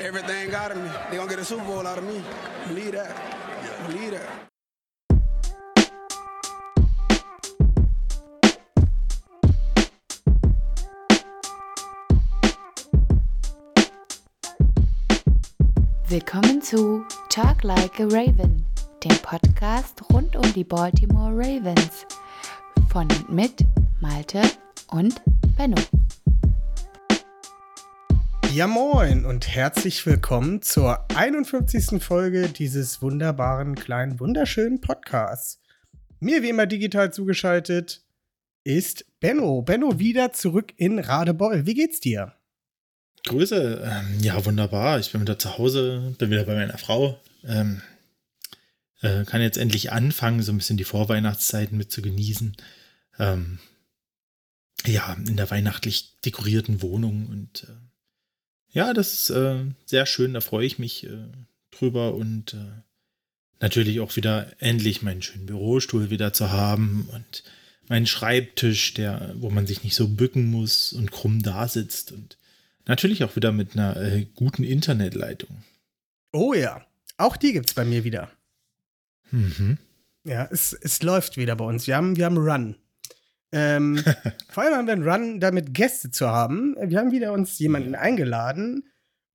Everything out of me. They gonna get a Super Bowl out of me. Believe that. Believe that. Willkommen zu Talk Like a Raven, dem Podcast rund um die Baltimore Ravens. Von und mit Malte und Benno. Ja moin und herzlich willkommen zur 51. Folge dieses wunderbaren, kleinen, wunderschönen Podcasts. Mir wie immer digital zugeschaltet ist Benno. Benno wieder zurück in Radebeul. Wie geht's dir? Grüße. Ähm, ja, wunderbar. Ich bin wieder zu Hause, bin wieder bei meiner Frau. Ähm, äh, kann jetzt endlich anfangen, so ein bisschen die Vorweihnachtszeiten mit zu genießen. Ähm, ja, in der weihnachtlich dekorierten Wohnung und äh, ja, das ist äh, sehr schön, da freue ich mich äh, drüber und äh, natürlich auch wieder endlich meinen schönen Bürostuhl wieder zu haben und meinen Schreibtisch, der, wo man sich nicht so bücken muss und krumm da sitzt und natürlich auch wieder mit einer äh, guten Internetleitung. Oh ja, auch die gibt's bei mir wieder. Mhm. Ja, es, es läuft wieder bei uns. Wir haben, wir haben Run. Ähm, vor allem haben wir einen Run, damit Gäste zu haben. Wir haben wieder uns jemanden eingeladen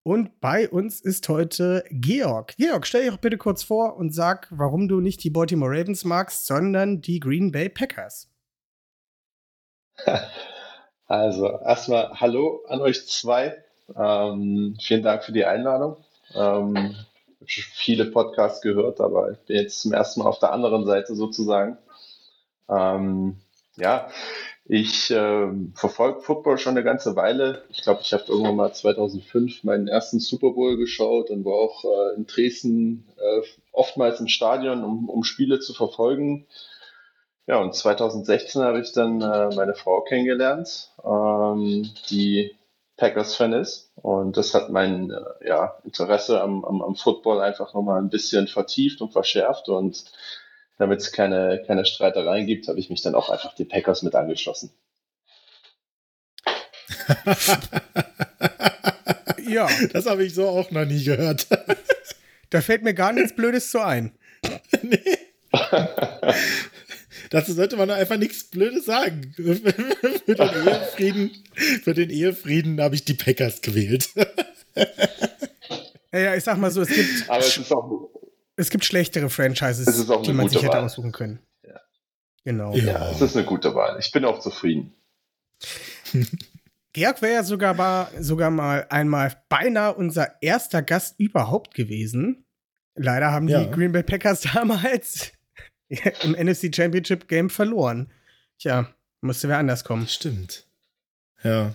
und bei uns ist heute Georg. Georg, stell dich doch bitte kurz vor und sag, warum du nicht die Baltimore Ravens magst, sondern die Green Bay Packers. Also erstmal Hallo an euch zwei. Ähm, vielen Dank für die Einladung. Ähm, ich habe schon viele Podcasts gehört, aber ich bin jetzt zum ersten Mal auf der anderen Seite sozusagen. Ähm, ja, ich äh, verfolge Football schon eine ganze Weile. Ich glaube, ich habe irgendwann mal 2005 meinen ersten Super Bowl geschaut und war auch äh, in Dresden äh, oftmals im Stadion, um, um Spiele zu verfolgen. Ja, und 2016 habe ich dann äh, meine Frau kennengelernt, ähm, die Packers-Fan ist. Und das hat mein äh, ja, Interesse am, am, am Football einfach nochmal ein bisschen vertieft und verschärft. Und damit es keine, keine Streitereien gibt, habe ich mich dann auch einfach die Packers mit angeschlossen. Ja, Das habe ich so auch noch nie gehört. da fällt mir gar nichts Blödes zu ein. nee. Dazu sollte man einfach nichts Blödes sagen. für, den Ehefrieden, für den Ehefrieden habe ich die Packers gewählt. Ja, ja, ich sag mal so, es gibt, Aber es ist auch, es gibt schlechtere Franchises, Es ist auch eine die man sich hätte Wahl. aussuchen können. Ja. Genau. ja, es ist eine gute Wahl. Ich bin auch zufrieden. Georg wäre ja sogar mal, sogar mal einmal beinahe unser erster Gast überhaupt gewesen. Leider haben Ja. die Green Bay Packers damals im NFC Championship Game verloren. Tja, musste wer anders kommen. Stimmt. Ja,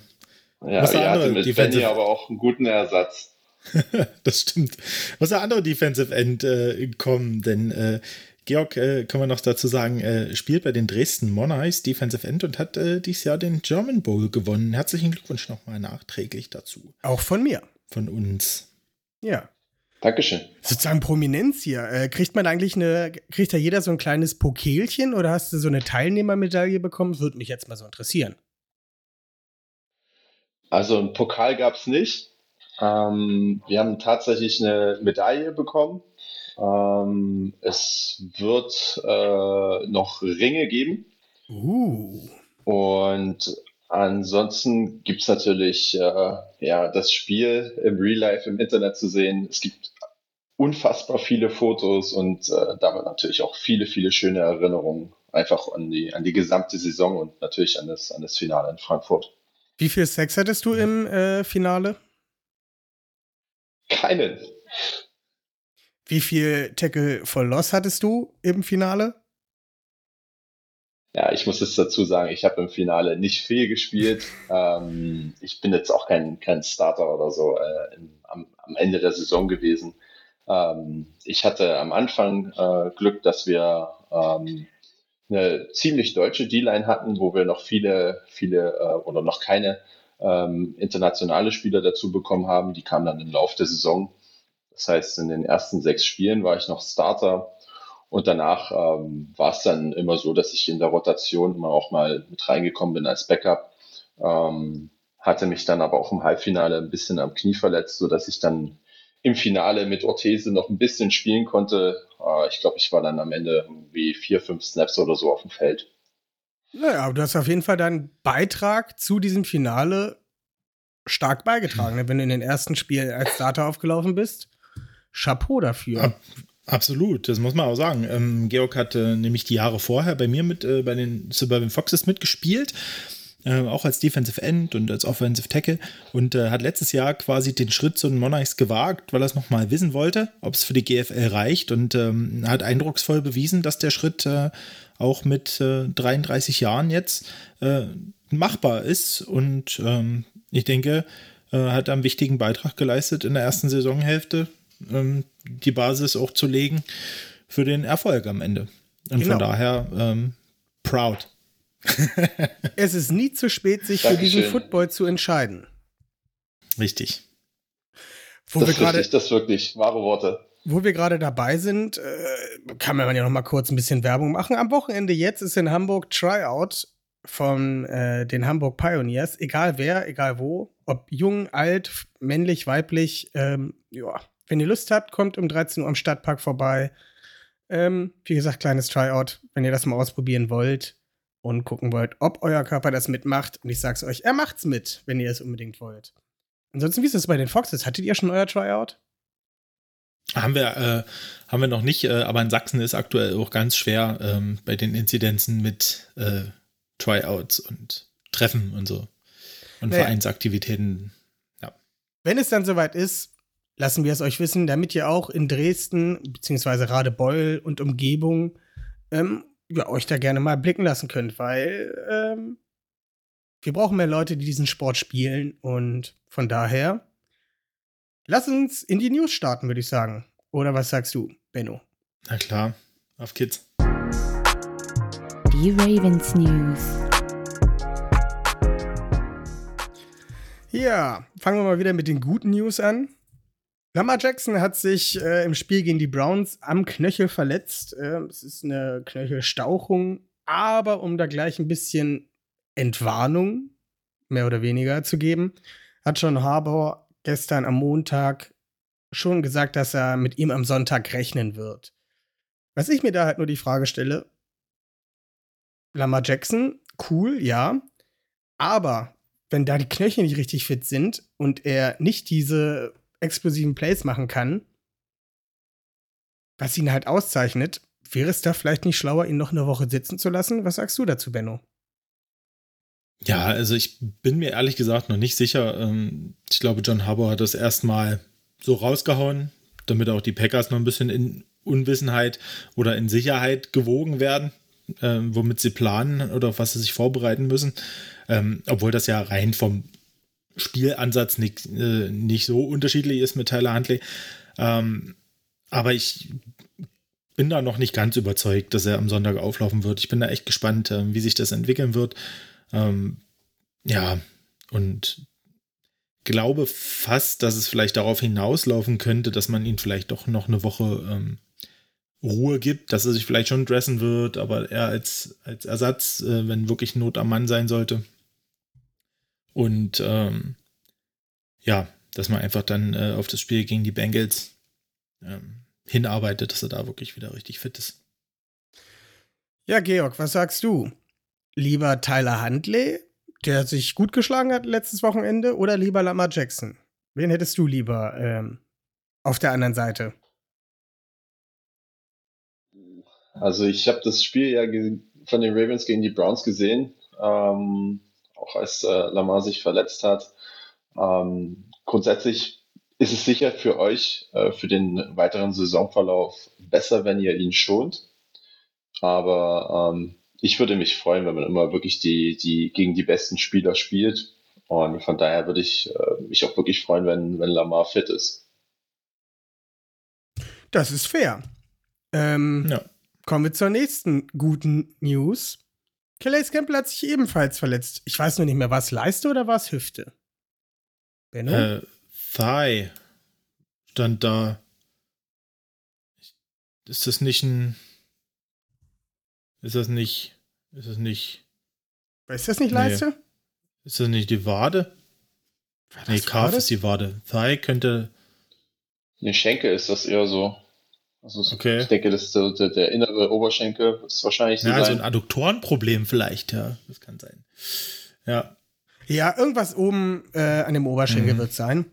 Ja, ihr hatte mit Defensive- Benny aber auch einen guten Ersatz. das stimmt. Muss der andere Defensive End äh, kommen, denn äh, Georg, äh, kann man noch dazu sagen, äh, spielt bei den Dresden Monarchs Defensive End und hat äh, dieses Jahr den German Bowl gewonnen. Herzlichen Glückwunsch nochmal nachträglich dazu. Auch von mir. Von uns. Ja. Dankeschön. Sozusagen Prominenz hier. Äh, kriegt man eigentlich eine, kriegt da jeder so ein kleines Pokelchen oder hast du so eine Teilnehmermedaille bekommen? Würde mich jetzt mal so interessieren. Also einen Pokal gab es nicht. Ähm, wir haben tatsächlich eine Medaille bekommen. Ähm, es wird äh, noch Ringe geben. Uh. Und ansonsten gibt es natürlich äh, ja, das Spiel im Real Life im Internet zu sehen. Es gibt unfassbar viele Fotos und äh, damit natürlich auch viele, viele schöne Erinnerungen einfach an die, an die gesamte Saison und natürlich an das, an das Finale in Frankfurt. Wie viel Sex hattest du im äh, Finale? Keinen. Wie viel Tackle for Loss hattest du im Finale? Ja, ich muss jetzt dazu sagen, ich habe im Finale nicht viel gespielt. ähm, ich bin jetzt auch kein, kein Starter oder so äh, im, am, am Ende der Saison gewesen. Ähm, ich hatte am Anfang äh, Glück, dass wir ähm, eine ziemlich deutsche D-Line hatten, wo wir noch viele, viele äh, oder noch keine ähm, internationale Spieler dazu bekommen haben. Die kamen dann im Laufe der Saison. Das heißt, in den ersten sechs Spielen war ich noch Starter Und danach ähm, war es dann immer so, dass ich in der Rotation immer auch mal mit reingekommen bin als Backup. Ähm, hatte mich dann aber auch im Halbfinale ein bisschen am Knie verletzt, so dass ich dann im Finale mit Orthese noch ein bisschen spielen konnte. Äh, ich glaube, ich war dann am Ende wie vier, fünf Snaps oder so auf dem Feld. Naja, aber du hast auf jeden Fall deinen Beitrag zu diesem Finale stark beigetragen, ne? wenn du in den ersten Spielen als Starter aufgelaufen bist. Chapeau dafür. Ab, absolut, das muss man auch sagen. Ähm, Georg hat äh, nämlich die Jahre vorher bei mir mit äh, bei den Suburban Foxes mitgespielt. Äh, auch als Defensive End und als Offensive Tackle und äh, hat letztes Jahr quasi den Schritt zu den Monarchs gewagt, weil er es nochmal wissen wollte, ob es für die GFL reicht und ähm, hat eindrucksvoll bewiesen, dass der Schritt äh, auch mit 33 äh, Jahren jetzt äh, machbar ist und ähm, ich denke, hat einen wichtigen Beitrag geleistet in der ersten Saisonhälfte ähm, die Basis auch zu legen für den Erfolg am Ende. Und genau. von daher ähm, proud. es ist nie zu spät, sich Dankeschön. für diesen Football zu entscheiden. Richtig. Wo das, wir grade, richtig, das wirklich wahre Worte. Wo wir gerade dabei sind, äh, kann man ja noch mal kurz ein bisschen Werbung machen. Am Wochenende jetzt ist in Hamburg Tryout von äh, den Hamburg Pioneers. Egal wer, egal wo, ob jung, alt, männlich, weiblich, ähm, ja, wenn ihr Lust habt, kommt um 13 Uhr am Stadtpark vorbei. Ähm, wie gesagt, kleines Tryout, wenn ihr das mal ausprobieren wollt und gucken wollt, ob euer Körper das mitmacht. Und ich sag's euch, er macht's mit, wenn ihr es unbedingt wollt. Ansonsten, wie ist das bei den Foxes? Hattet ihr schon euer Tryout? Haben wir, äh, haben wir noch nicht, äh, aber in Sachsen ist aktuell auch ganz schwer ähm, bei den Inzidenzen mit äh, Tryouts und Treffen und so. Und naja. Vereinsaktivitäten. Ja. Wenn es dann soweit ist, lassen wir es euch wissen, damit ihr auch in Dresden beziehungsweise Radebeul und Umgebung ähm, ja, euch da gerne mal blicken lassen könnt, weil ähm, wir brauchen mehr Leute, die diesen Sport spielen und von daher lass uns in die News starten, würde ich sagen. Oder was sagst du, Benno? Na klar, auf Kids. Die Ravens News. Ja, fangen wir mal wieder mit den guten News an. Lamar Jackson hat sich äh, im Spiel gegen die Browns am Knöchel verletzt. Äh, es ist eine Knöchelstauchung, aber um da gleich ein bisschen Entwarnung, mehr oder weniger, zu geben, hat John Harbour gestern am Montag schon gesagt, dass er mit ihm am Sonntag rechnen wird. Was ich mir da halt nur die Frage stelle, Lamar Jackson, cool, ja, aber wenn da die Knöchel nicht richtig fit sind und er nicht diese explosiven Plays machen kann, was ihn halt auszeichnet, wäre es da vielleicht nicht schlauer, ihn noch eine Woche sitzen zu lassen? Was sagst du dazu, Benno? Ja, also ich bin mir ehrlich gesagt noch nicht sicher. Ähm, ich glaube, John Harbour hat das erstmal so rausgehauen, damit auch die Packers noch ein bisschen in Unwissenheit oder in Sicherheit gewogen werden, ähm, womit sie planen oder auf was sie sich vorbereiten müssen. Ähm, obwohl das ja rein vom Spielansatz nicht, äh, nicht so unterschiedlich ist mit Tyler Huntley. Aber ich bin da noch nicht ganz überzeugt, dass er am Sonntag auflaufen wird. Ich bin da echt gespannt, wie sich das entwickeln wird. Ähm, ja, und glaube fast, dass es vielleicht darauf hinauslaufen könnte, dass man ihn vielleicht doch noch eine Woche ähm, Ruhe gibt, dass er sich vielleicht schon dressen wird, aber er als, als Ersatz, äh, wenn wirklich Not am Mann sein sollte. Und ähm, ja, dass man einfach dann äh, auf das Spiel gegen die Bengals ähm, hinarbeitet, dass er da wirklich wieder richtig fit ist. Ja, Georg, was sagst du? Lieber Tyler Huntley, der sich gut geschlagen hat letztes Wochenende, oder lieber Lamar Jackson? Wen hättest du lieber ähm, auf der anderen Seite? Also ich habe das Spiel ja von den Ravens gegen die Browns gesehen. Ähm, auch als äh, Lamar sich verletzt hat. Ähm, grundsätzlich ist es sicher für euch, äh, für den weiteren Saisonverlauf besser, wenn ihr ihn schont. Aber ähm, ich würde mich freuen, wenn man immer wirklich die, die gegen die besten Spieler spielt. Und von daher würde ich äh, mich auch wirklich freuen, wenn, wenn Lamar fit ist. Das ist fair. Ähm, ja. Kommen wir zur nächsten guten News. Calais Campbell hat sich ebenfalls verletzt. Ich weiß nur nicht mehr, war es Leiste oder war es Hüfte? Benno? Äh, Thigh stand da. Ist das nicht ein. Ist das nicht, ist das nicht, Ist das nicht Nee. Leiste? ist das nicht die Wade? Nee, das Calf Wade? ist die Wade. Thigh könnte, Ne, Schenkel ist das eher so. Also Okay. ich denke, das ist der, der, der innere Oberschenkel ist wahrscheinlich so ja, so sein. ein Adduktorenproblem vielleicht, ja. Das kann sein. Ja. Ja, irgendwas oben äh, an dem Oberschenkel Mhm. wird sein.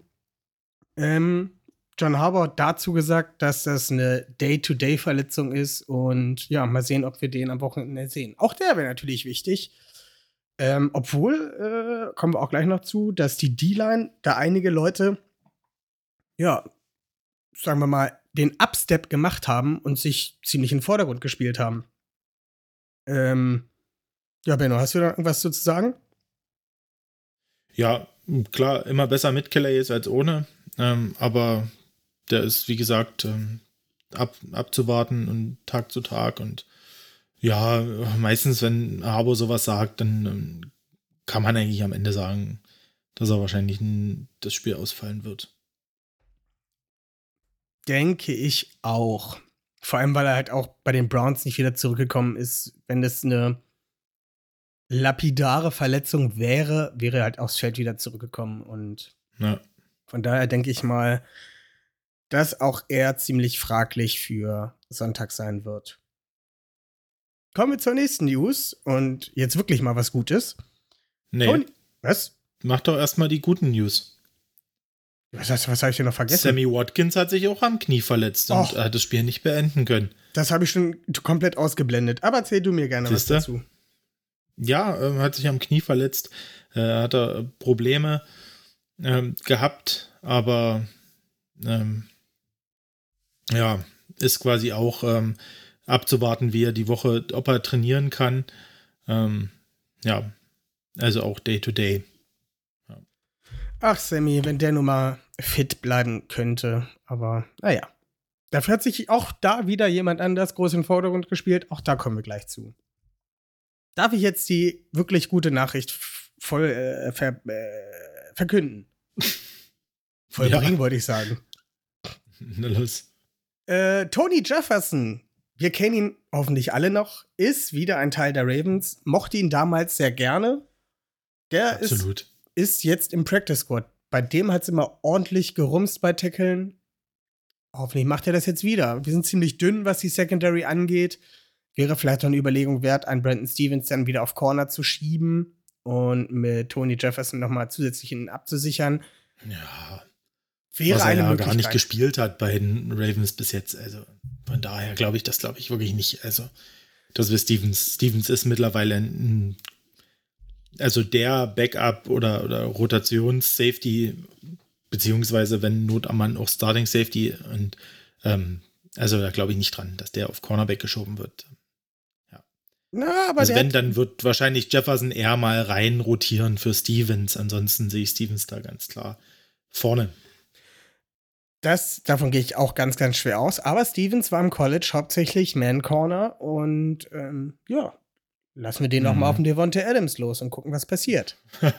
Ähm, John Harbour dazu gesagt, dass das eine Day-to-Day-Verletzung ist und ja, mal sehen, ob wir den am Wochenende sehen. Auch der wäre natürlich wichtig. Ähm, obwohl, äh, kommen wir auch gleich noch zu, dass die D-Line, da einige Leute, ja, sagen wir mal, den Upstep gemacht haben und sich ziemlich in den Vordergrund gespielt haben. Ähm, ja, Benno, hast du da irgendwas zu sagen? Ja, klar, immer besser mit Calais als ohne. Ähm, aber der ist, wie gesagt, ähm, ab, abzuwarten und Tag zu Tag. Und ja, meistens, wenn Harbour sowas sagt, dann ähm, kann man eigentlich am Ende sagen, dass er wahrscheinlich das Spiel ausfallen wird. Denke ich auch. Vor allem, weil er halt auch bei den Browns nicht wieder zurückgekommen ist. Wenn das eine lapidare Verletzung wäre, wäre er halt aufs Feld wieder zurückgekommen. Und Ja. von daher denke ich mal, dass auch er ziemlich fraglich für Sonntag sein wird. Kommen wir zur nächsten News und jetzt wirklich mal was Gutes. Nee, Tony- Was? mach doch erstmal die guten News. Was, was, was habe ich denn noch vergessen? Sammy Watkins hat sich auch am Knie verletzt und Och. hat das Spiel nicht beenden können. Das habe ich schon komplett ausgeblendet. Aber erzähl du mir gerne Siehste? was dazu. Ja, ähm, hat sich am Knie verletzt, äh, hat er äh, Probleme ähm, gehabt, aber ähm, ja, ist quasi auch ähm, abzuwarten, wie er die Woche, ob er trainieren kann. Ähm, ja, also auch Day to Day. Ach, Sammy, wenn der nun mal fit bleiben könnte. Aber naja. Dafür hat sich auch da wieder jemand anders groß im Vordergrund gespielt. Auch da kommen wir gleich zu. Darf ich jetzt die wirklich gute Nachricht voll äh, ver äh, verkünden? Vollbringen, Ja. wollte ich sagen. Na los. Äh, Tony Jefferson, wir kennen ihn hoffentlich alle noch, ist wieder ein Teil der Ravens, mochte ihn damals sehr gerne. Der ist ist jetzt im Practice Squad. Bei dem hat es immer ordentlich gerumst bei Tackeln. Hoffentlich macht er das jetzt wieder. Wir sind ziemlich dünn, was die Secondary angeht. Wäre vielleicht auch eine Überlegung wert, einen Brandon Stevens dann wieder auf Corner zu schieben und mit Tony Jefferson nochmal zusätzlich ihn abzusichern. Ja, Wäre was er ja gar nicht gespielt hat bei den Ravens bis jetzt. Also von daher glaube ich das, glaube ich wirklich nicht. Also, dass wir Stevens, Stevens ist mittlerweile ein, also der Backup oder, oder Rotations-Safety, beziehungsweise wenn Not am Mann auch Starting-Safety und ähm, also da glaube ich nicht dran, dass der auf Cornerback geschoben wird. Na, aber also wenn, dann wird wahrscheinlich Jefferson eher mal rein rotieren für Stevens. Ansonsten sehe ich Stevens da ganz klar vorne. Das, davon gehe ich auch ganz, ganz schwer aus. Aber Stevens war im College hauptsächlich Man Corner und ähm, ja, lassen wir den noch Mhm. mal auf den Devontae Adams los und gucken, was passiert.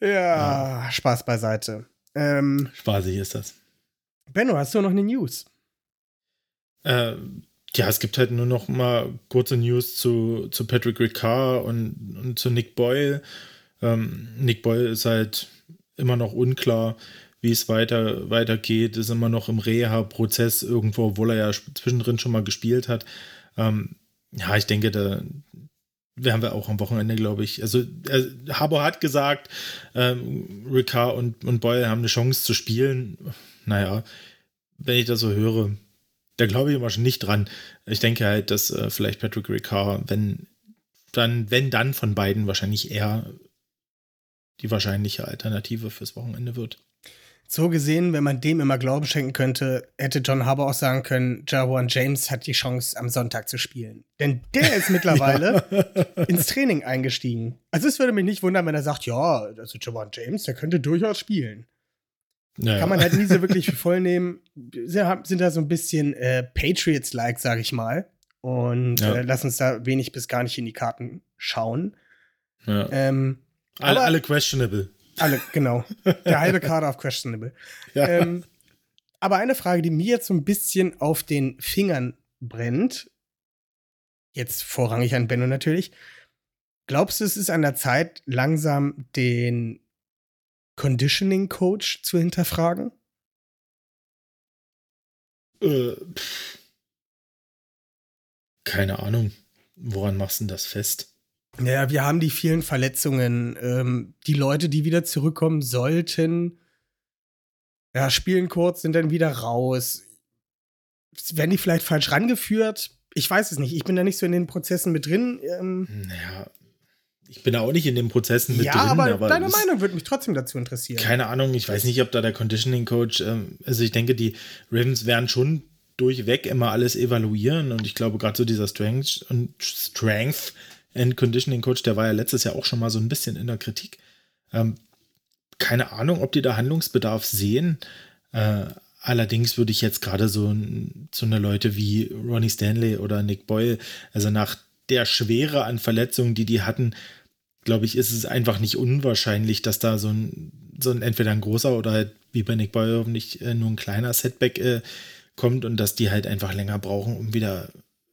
Ja, Spaß beiseite. Ähm, Spaßig ist das. Benno, hast du noch eine News? Äh, ja, es gibt halt nur noch mal kurze News zu, zu Patrick Ricard und, und zu Nick Boyle. Ähm, Nick Boyle ist halt immer noch unklar, wie es weiter, weitergeht, ist immer noch im Reha-Prozess irgendwo, obwohl er ja zwischendrin schon mal gespielt hat. Ähm, ja, ich denke, da werden wir auch am Wochenende, glaube ich. Also, äh, Harbour hat gesagt, ähm, Ricard und, und Boyle haben eine Chance zu spielen. Naja, wenn ich das so höre, da glaube ich immer schon nicht dran. Ich denke halt, dass äh, vielleicht Patrick Ricard, wenn dann, wenn dann von beiden wahrscheinlich eher die wahrscheinliche Alternative fürs Wochenende wird. So gesehen, wenn man dem immer Glauben schenken könnte, hätte John Harbour auch sagen können, Jawan James hat die Chance, am Sonntag zu spielen. Denn der ist mittlerweile ins Training eingestiegen. Also es würde mich nicht wundern, wenn er sagt, ja, also Jawan James, der könnte durchaus spielen. Naja. Kann man halt nie so wirklich voll nehmen. Sie sind da so ein bisschen äh, Patriots-like, sag ich mal. Und Ja. äh, lassen uns da wenig bis gar nicht in die Karten schauen. ja. Ähm, alle, alle questionable. alle, genau. Der halbe Kader auf Questionable. Ja. Ähm, aber eine Frage, die mir jetzt so ein bisschen auf den Fingern brennt, jetzt vorrangig an Benno natürlich, glaubst du, es ist an der Zeit, langsam den Conditioning Coach zu hinterfragen? Äh, keine Ahnung. Woran machst du denn das fest? Ja, wir haben die vielen Verletzungen. Ähm, die Leute, die wieder zurückkommen sollten, ja, spielen kurz, sind dann wieder raus. Werden die vielleicht falsch rangeführt? Ich weiß es nicht. Ich bin da nicht so in den Prozessen mit drin. Ähm, Naja, ich bin da auch nicht in den Prozessen mit ja, drin. aber, deine es- Meinung würde mich trotzdem dazu interessieren. Keine Ahnung, ich weiß nicht, ob da der Conditioning Coach, ähm, also ich denke, die Ravens werden schon durchweg immer alles evaluieren und ich glaube, gerade so dieser Strength und Strength and Conditioning Coach, der war ja letztes Jahr auch schon mal so ein bisschen in der Kritik. Ähm, keine Ahnung, ob die da Handlungsbedarf sehen. Äh, allerdings würde ich jetzt gerade so, so eine Leute wie Ronnie Stanley oder Nick Boyle, also nach der Schwere an Verletzungen, die die hatten, glaube ich, ist es einfach nicht unwahrscheinlich, dass da so ein, so ein entweder ein großer oder halt wie bei Nick Boyle hoffentlich äh, nur ein kleiner Setback äh, kommt und dass die halt einfach länger brauchen, um wieder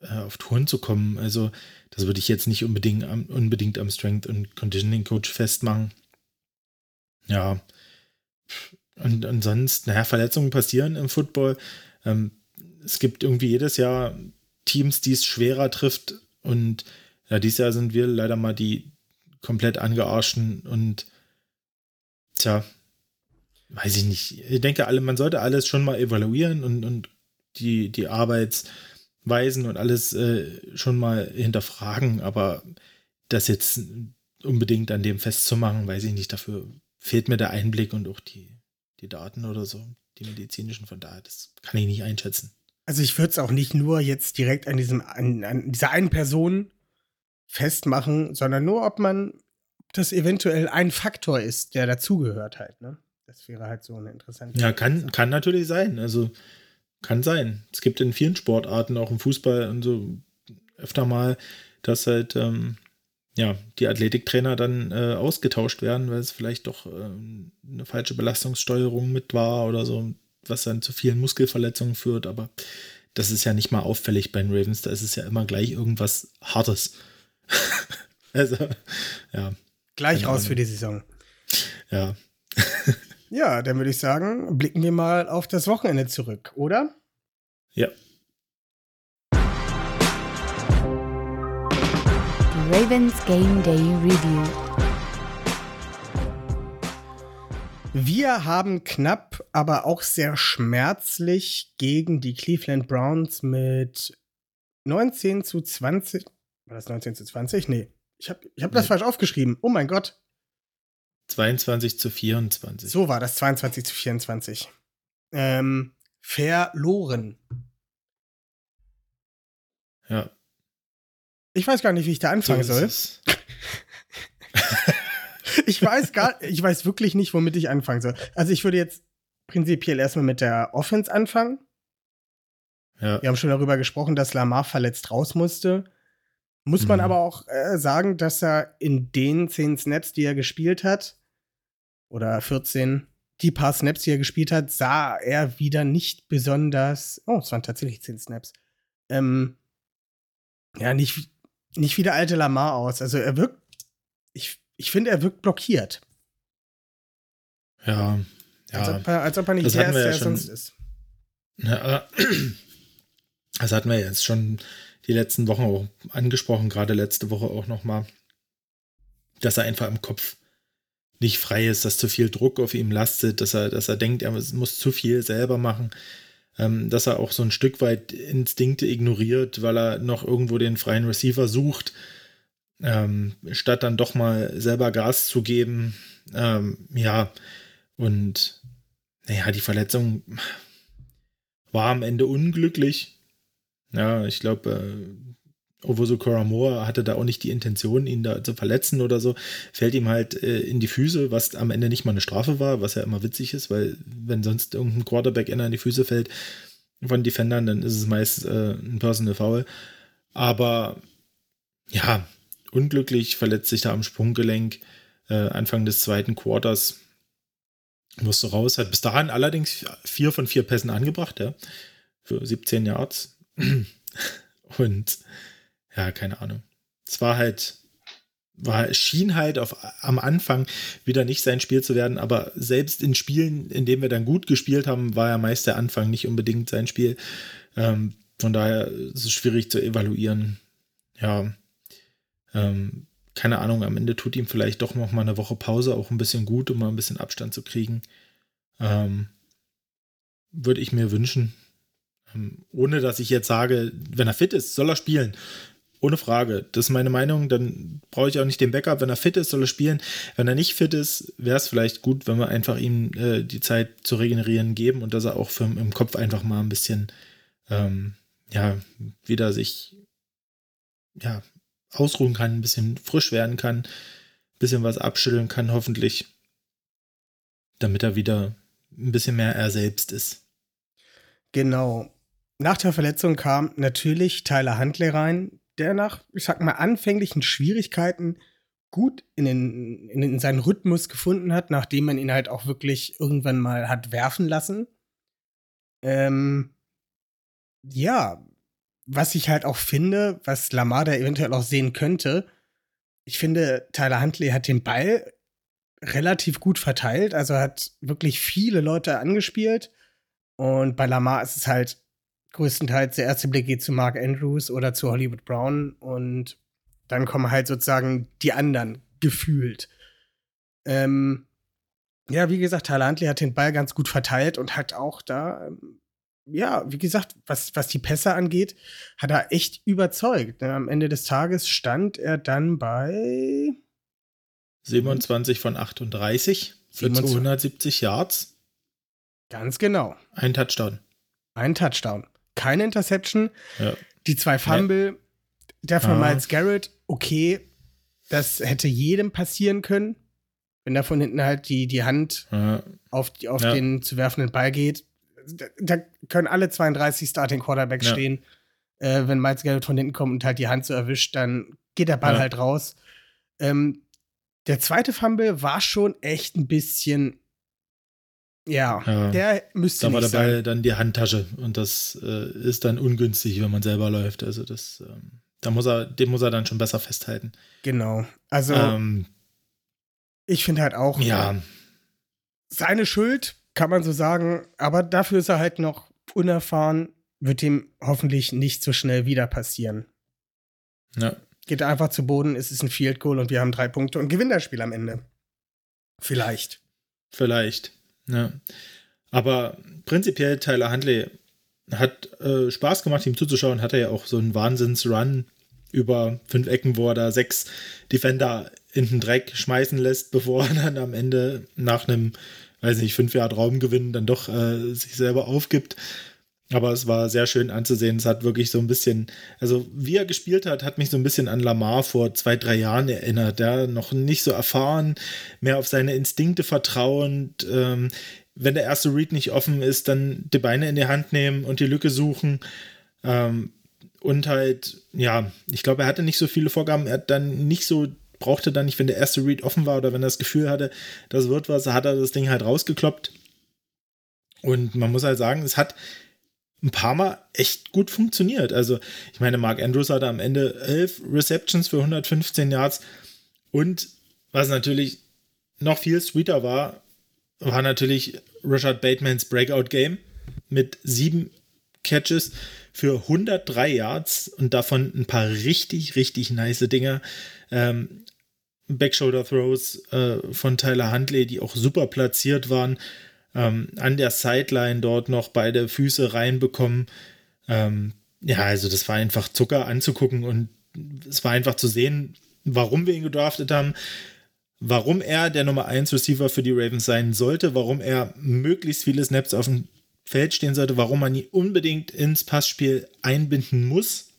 auf Touren zu kommen. Also das würde ich jetzt nicht unbedingt am, unbedingt am Strength und Conditioning Coach festmachen. Ja. Und ansonsten, naja, Verletzungen passieren im Football. Ähm, es gibt irgendwie jedes Jahr Teams, die es schwerer trifft. Und ja, dieses Jahr sind wir leider mal die komplett angearschten und tja, weiß ich nicht. Ich denke, alle, man sollte alles schon mal evaluieren und, und die, die Arbeitsweisen und alles äh, schon mal hinterfragen, aber das jetzt unbedingt an dem festzumachen, weiß ich nicht. Dafür fehlt mir der Einblick und auch die, die Daten oder so, die medizinischen von daher, das kann ich nicht einschätzen. Also ich würde es auch nicht nur jetzt direkt an diesem an, an dieser einen Person festmachen, sondern nur, ob man ob das eventuell ein Faktor ist, der dazugehört halt. Ne? Das wäre halt so eine interessante. Ja, kann, kann natürlich sein. Also kann sein. Es gibt in vielen Sportarten, auch im Fußball und so öfter mal, dass halt ähm, ja, die Athletiktrainer dann äh, ausgetauscht werden, weil es vielleicht doch ähm, eine falsche Belastungssteuerung mit war oder so, was dann zu vielen Muskelverletzungen führt. Aber das ist ja nicht mal auffällig bei den Ravens. Da ist es ja immer gleich irgendwas Hartes. also, ja, Gleich raus Ahnung. für die Saison. ja. Ja, dann würde ich sagen, blicken wir mal auf das Wochenende zurück, oder? Ja. Ravens Game Day Review. Wir haben knapp, aber auch sehr schmerzlich gegen die Cleveland Browns mit 19 zu 20. War das 19 zu 20? Nee. Ich habe ich hab das Nee. falsch aufgeschrieben. Oh mein Gott. 22 zu 24. So war das 22 zu 24. Ähm, verloren. Ja. Ich weiß gar nicht, wie ich da anfangen So soll. Ich weiß gar, ich weiß wirklich nicht, womit ich anfangen soll. Also ich würde jetzt prinzipiell erstmal mit der Offense anfangen. Ja. Wir haben schon darüber gesprochen, dass Lamar verletzt raus musste. Muss man Mhm. aber auch äh, sagen, dass er in den 10 Snaps, die er gespielt hat, oder 14, die paar Snaps, die er gespielt hat, sah er wieder nicht besonders. Oh, es waren tatsächlich 10 Snaps. Ähm, ja, nicht, nicht wie der alte Lamar aus. Also er wirkt. Ich, ich finde, er wirkt blockiert. Ja. Als, Ja. ob er, als ob er nicht Das der ist, der ja er schon- sonst ist. ja. Das hatten wir jetzt schon die letzten Wochen auch angesprochen, gerade letzte Woche auch nochmal, dass er einfach im Kopf nicht frei ist, dass zu viel Druck auf ihm lastet, dass er, dass er denkt, er muss zu viel selber machen, ähm, dass er auch so ein Stück weit Instinkte ignoriert, weil er noch irgendwo den freien Receiver sucht, ähm, statt dann doch mal selber Gas zu geben. Ähm, ja, und naja, die Verletzung war am Ende unglücklich. Ja, ich glaube, äh, Ovoso Koramoa hatte da auch nicht die Intention, ihn da zu verletzen oder so. Fällt ihm halt äh, in die Füße, was am Ende nicht mal eine Strafe war, was ja immer witzig ist, weil wenn sonst irgendein Quarterback einer in die Füße fällt von Defendern, dann ist es meist äh, ein Personal Foul. Aber ja, unglücklich, verletzt sich da am Sprunggelenk äh, Anfang des zweiten Quarters. Musste raus, hat bis dahin allerdings vier von vier Pässen angebracht, ja. Für 17 Yards. Und ja, keine Ahnung. Es war halt, war, schien halt auf, am Anfang wieder nicht sein Spiel zu werden, aber selbst in Spielen, in denen wir dann gut gespielt haben, war ja meist der Anfang nicht unbedingt sein Spiel. Ähm, von daher ist es schwierig zu evaluieren. Ja, ähm, keine Ahnung, am Ende tut ihm vielleicht doch noch mal eine Woche Pause auch ein bisschen gut, um mal ein bisschen Abstand zu kriegen. Ähm, Würde ich mir wünschen. Ähm, ohne dass ich jetzt sage, wenn er fit ist, soll er spielen. Ohne Frage. Das ist meine Meinung. Dann brauche ich auch nicht den Backup. Wenn er fit ist, soll er spielen. Wenn er nicht fit ist, wäre es vielleicht gut, wenn wir einfach ihm äh, die Zeit zu regenerieren geben und dass er auch für, im Kopf einfach mal ein bisschen, ähm, ja, wieder sich, ja, ausruhen kann, ein bisschen frisch werden kann, ein bisschen was abschütteln kann, hoffentlich, damit er wieder ein bisschen mehr er selbst ist. Genau. Nach der Verletzung kam natürlich Tyler Huntley rein, der nach, ich sag mal, anfänglichen Schwierigkeiten gut in, den, in, in seinen Rhythmus gefunden hat, nachdem man ihn halt auch wirklich irgendwann mal hat werfen lassen. Ähm, ja, was ich halt auch finde, was Lamada eventuell auch sehen könnte, ich finde, Tyler Huntley hat den Ball relativ gut verteilt, also hat wirklich viele Leute angespielt. Und bei Lamar ist es halt größtenteils der erste Blick geht zu Mark Andrews oder zu Hollywood Brown und dann kommen halt sozusagen die anderen gefühlt. Ähm, ja, wie gesagt, Tyler Huntley hat den Ball ganz gut verteilt und hat auch da ähm, ja, wie gesagt, was, was die Pässe angeht, hat er echt überzeugt. Ne? Am Ende des Tages stand er dann bei 27 von 38 für 27. 270 Yards. Ganz genau. Ein Touchdown. Ein Touchdown. Keine Interception. Ja. Die zwei Fumble, der von ja. Miles Garrett, okay, das hätte jedem passieren können. Wenn da von hinten halt die, die Hand ja. auf, die, auf den zu werfenden Ball geht, da können alle 32 Starting Quarterbacks ja. stehen. Äh, wenn Miles Garrett von hinten kommt und halt die Hand so erwischt, dann geht der Ball ja. halt raus. Ähm, der zweite Fumble war schon echt ein bisschen. Ja, ja. der müsste Da war der Ball dann die Handtasche und das äh, ist dann ungünstig, wenn man selber läuft. Also das, ähm, da muss er, den muss er dann schon besser festhalten. Genau. Also ähm, ich finde halt auch. Ja. Seine Schuld, kann man so sagen. Aber dafür ist er halt noch unerfahren, wird ihm hoffentlich nicht so schnell wieder passieren. Ja. Geht einfach zu Boden, es ist ein Field Goal und wir haben drei Punkte und gewinnen das Spiel am Ende. Vielleicht. Vielleicht, ja. Aber prinzipiell Tyler Huntley hat äh, Spaß gemacht, ihm zuzuschauen. Hat er ja auch so einen Wahnsinns-Run über fünf Ecken, wo er da sechs Defender in den Dreck schmeißen lässt, bevor er dann am Ende nach einem weiß nicht, fünf Jahre Raumgewinn dann doch äh, sich selber aufgibt. Aber es war sehr schön anzusehen. Es hat wirklich so ein bisschen, also wie er gespielt hat, hat mich so ein bisschen an Lamar vor zwei, drei Jahren erinnert. Der noch nicht so erfahren, mehr auf seine Instinkte vertrauend. Ähm, wenn der erste Read nicht offen ist, dann die Beine in die Hand nehmen und die Lücke suchen. Ähm, und halt, ja, ich glaube, er hatte nicht so viele Vorgaben. Er hat dann nicht so brauchte dann nicht, wenn der erste Read offen war oder wenn er das Gefühl hatte, das wird was, hat er das Ding halt rausgekloppt. Und man muss halt sagen, es hat ein paar Mal echt gut funktioniert. Also, ich meine, Mark Andrews hatte am Ende elf Receptions für 115 Yards. Und was natürlich noch viel sweeter war, war natürlich Richard Batemans Breakout Game mit sieben Catches für 103 Yards und davon ein paar richtig, richtig nice Dinger. Ähm, Backshoulder Throws äh, von Tyler Huntley, die auch super platziert waren, ähm, an der Sideline dort noch beide Füße reinbekommen. Ähm, ja, also das war einfach Zucker anzugucken und es war einfach zu sehen, warum wir ihn gedraftet haben, warum er der Nummer 1 Receiver für die Ravens sein sollte, warum er möglichst viele Snaps auf dem Feld stehen sollte, warum man ihn unbedingt ins Passspiel einbinden muss.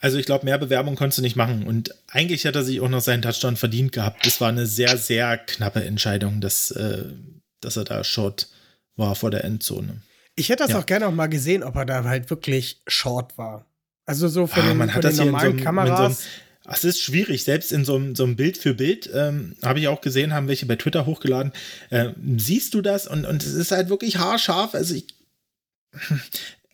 Also ich glaube, mehr Bewerbung konntest du nicht machen. Und eigentlich hat er sich auch noch seinen Touchdown verdient gehabt. Das war eine sehr, sehr knappe Entscheidung, dass, äh, dass er da short war vor der Endzone. Ich hätte das ja. auch gerne auch mal gesehen, ob er da halt wirklich short war. Also so von ah, den, man von hat den das normalen so Kameras. So es ist schwierig, selbst in so einem, so einem Bild für Bild, ähm, habe ich auch gesehen, haben welche bei Twitter hochgeladen. Äh, siehst du das? Und, und es ist halt wirklich haarscharf. Also ich,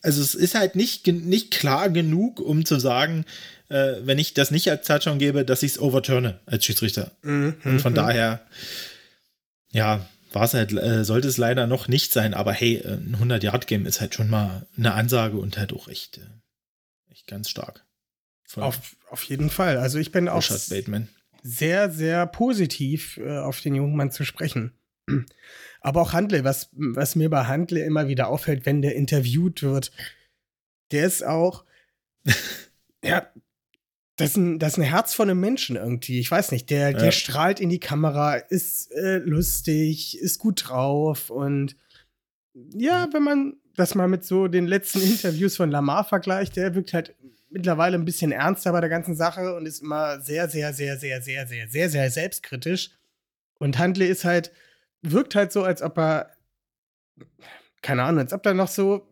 also es ist halt nicht, nicht klar genug, um zu sagen, äh, wenn ich das nicht als Touchdown gebe, dass ich es overturne als Schiedsrichter. Mhm. Und von daher, ja, war es halt, äh, sollte es leider noch nicht sein, aber hey, äh, ein 100-Yard-Game ist halt schon mal eine Ansage und halt auch echt, äh, echt ganz stark. Auf, auf jeden Fall. Also ich bin auch Bateman. sehr, sehr positiv äh, auf den jungen Mann zu sprechen. Aber auch Handle, was, was mir bei Handle immer wieder auffällt, wenn der interviewt wird, der ist auch, ja, das ist, ein, das ist ein Herz von einem Menschen irgendwie. Ich weiß nicht, der, der Ja. strahlt in die Kamera, ist äh, lustig, ist gut drauf und ja, wenn man das mal mit so den letzten Interviews von Lamar vergleicht, der wirkt halt mittlerweile ein bisschen ernster bei der ganzen Sache und ist immer sehr, sehr, sehr, sehr, sehr, sehr, sehr, sehr selbstkritisch. Und Handley ist halt, wirkt halt so, als ob er, keine Ahnung, als ob er noch so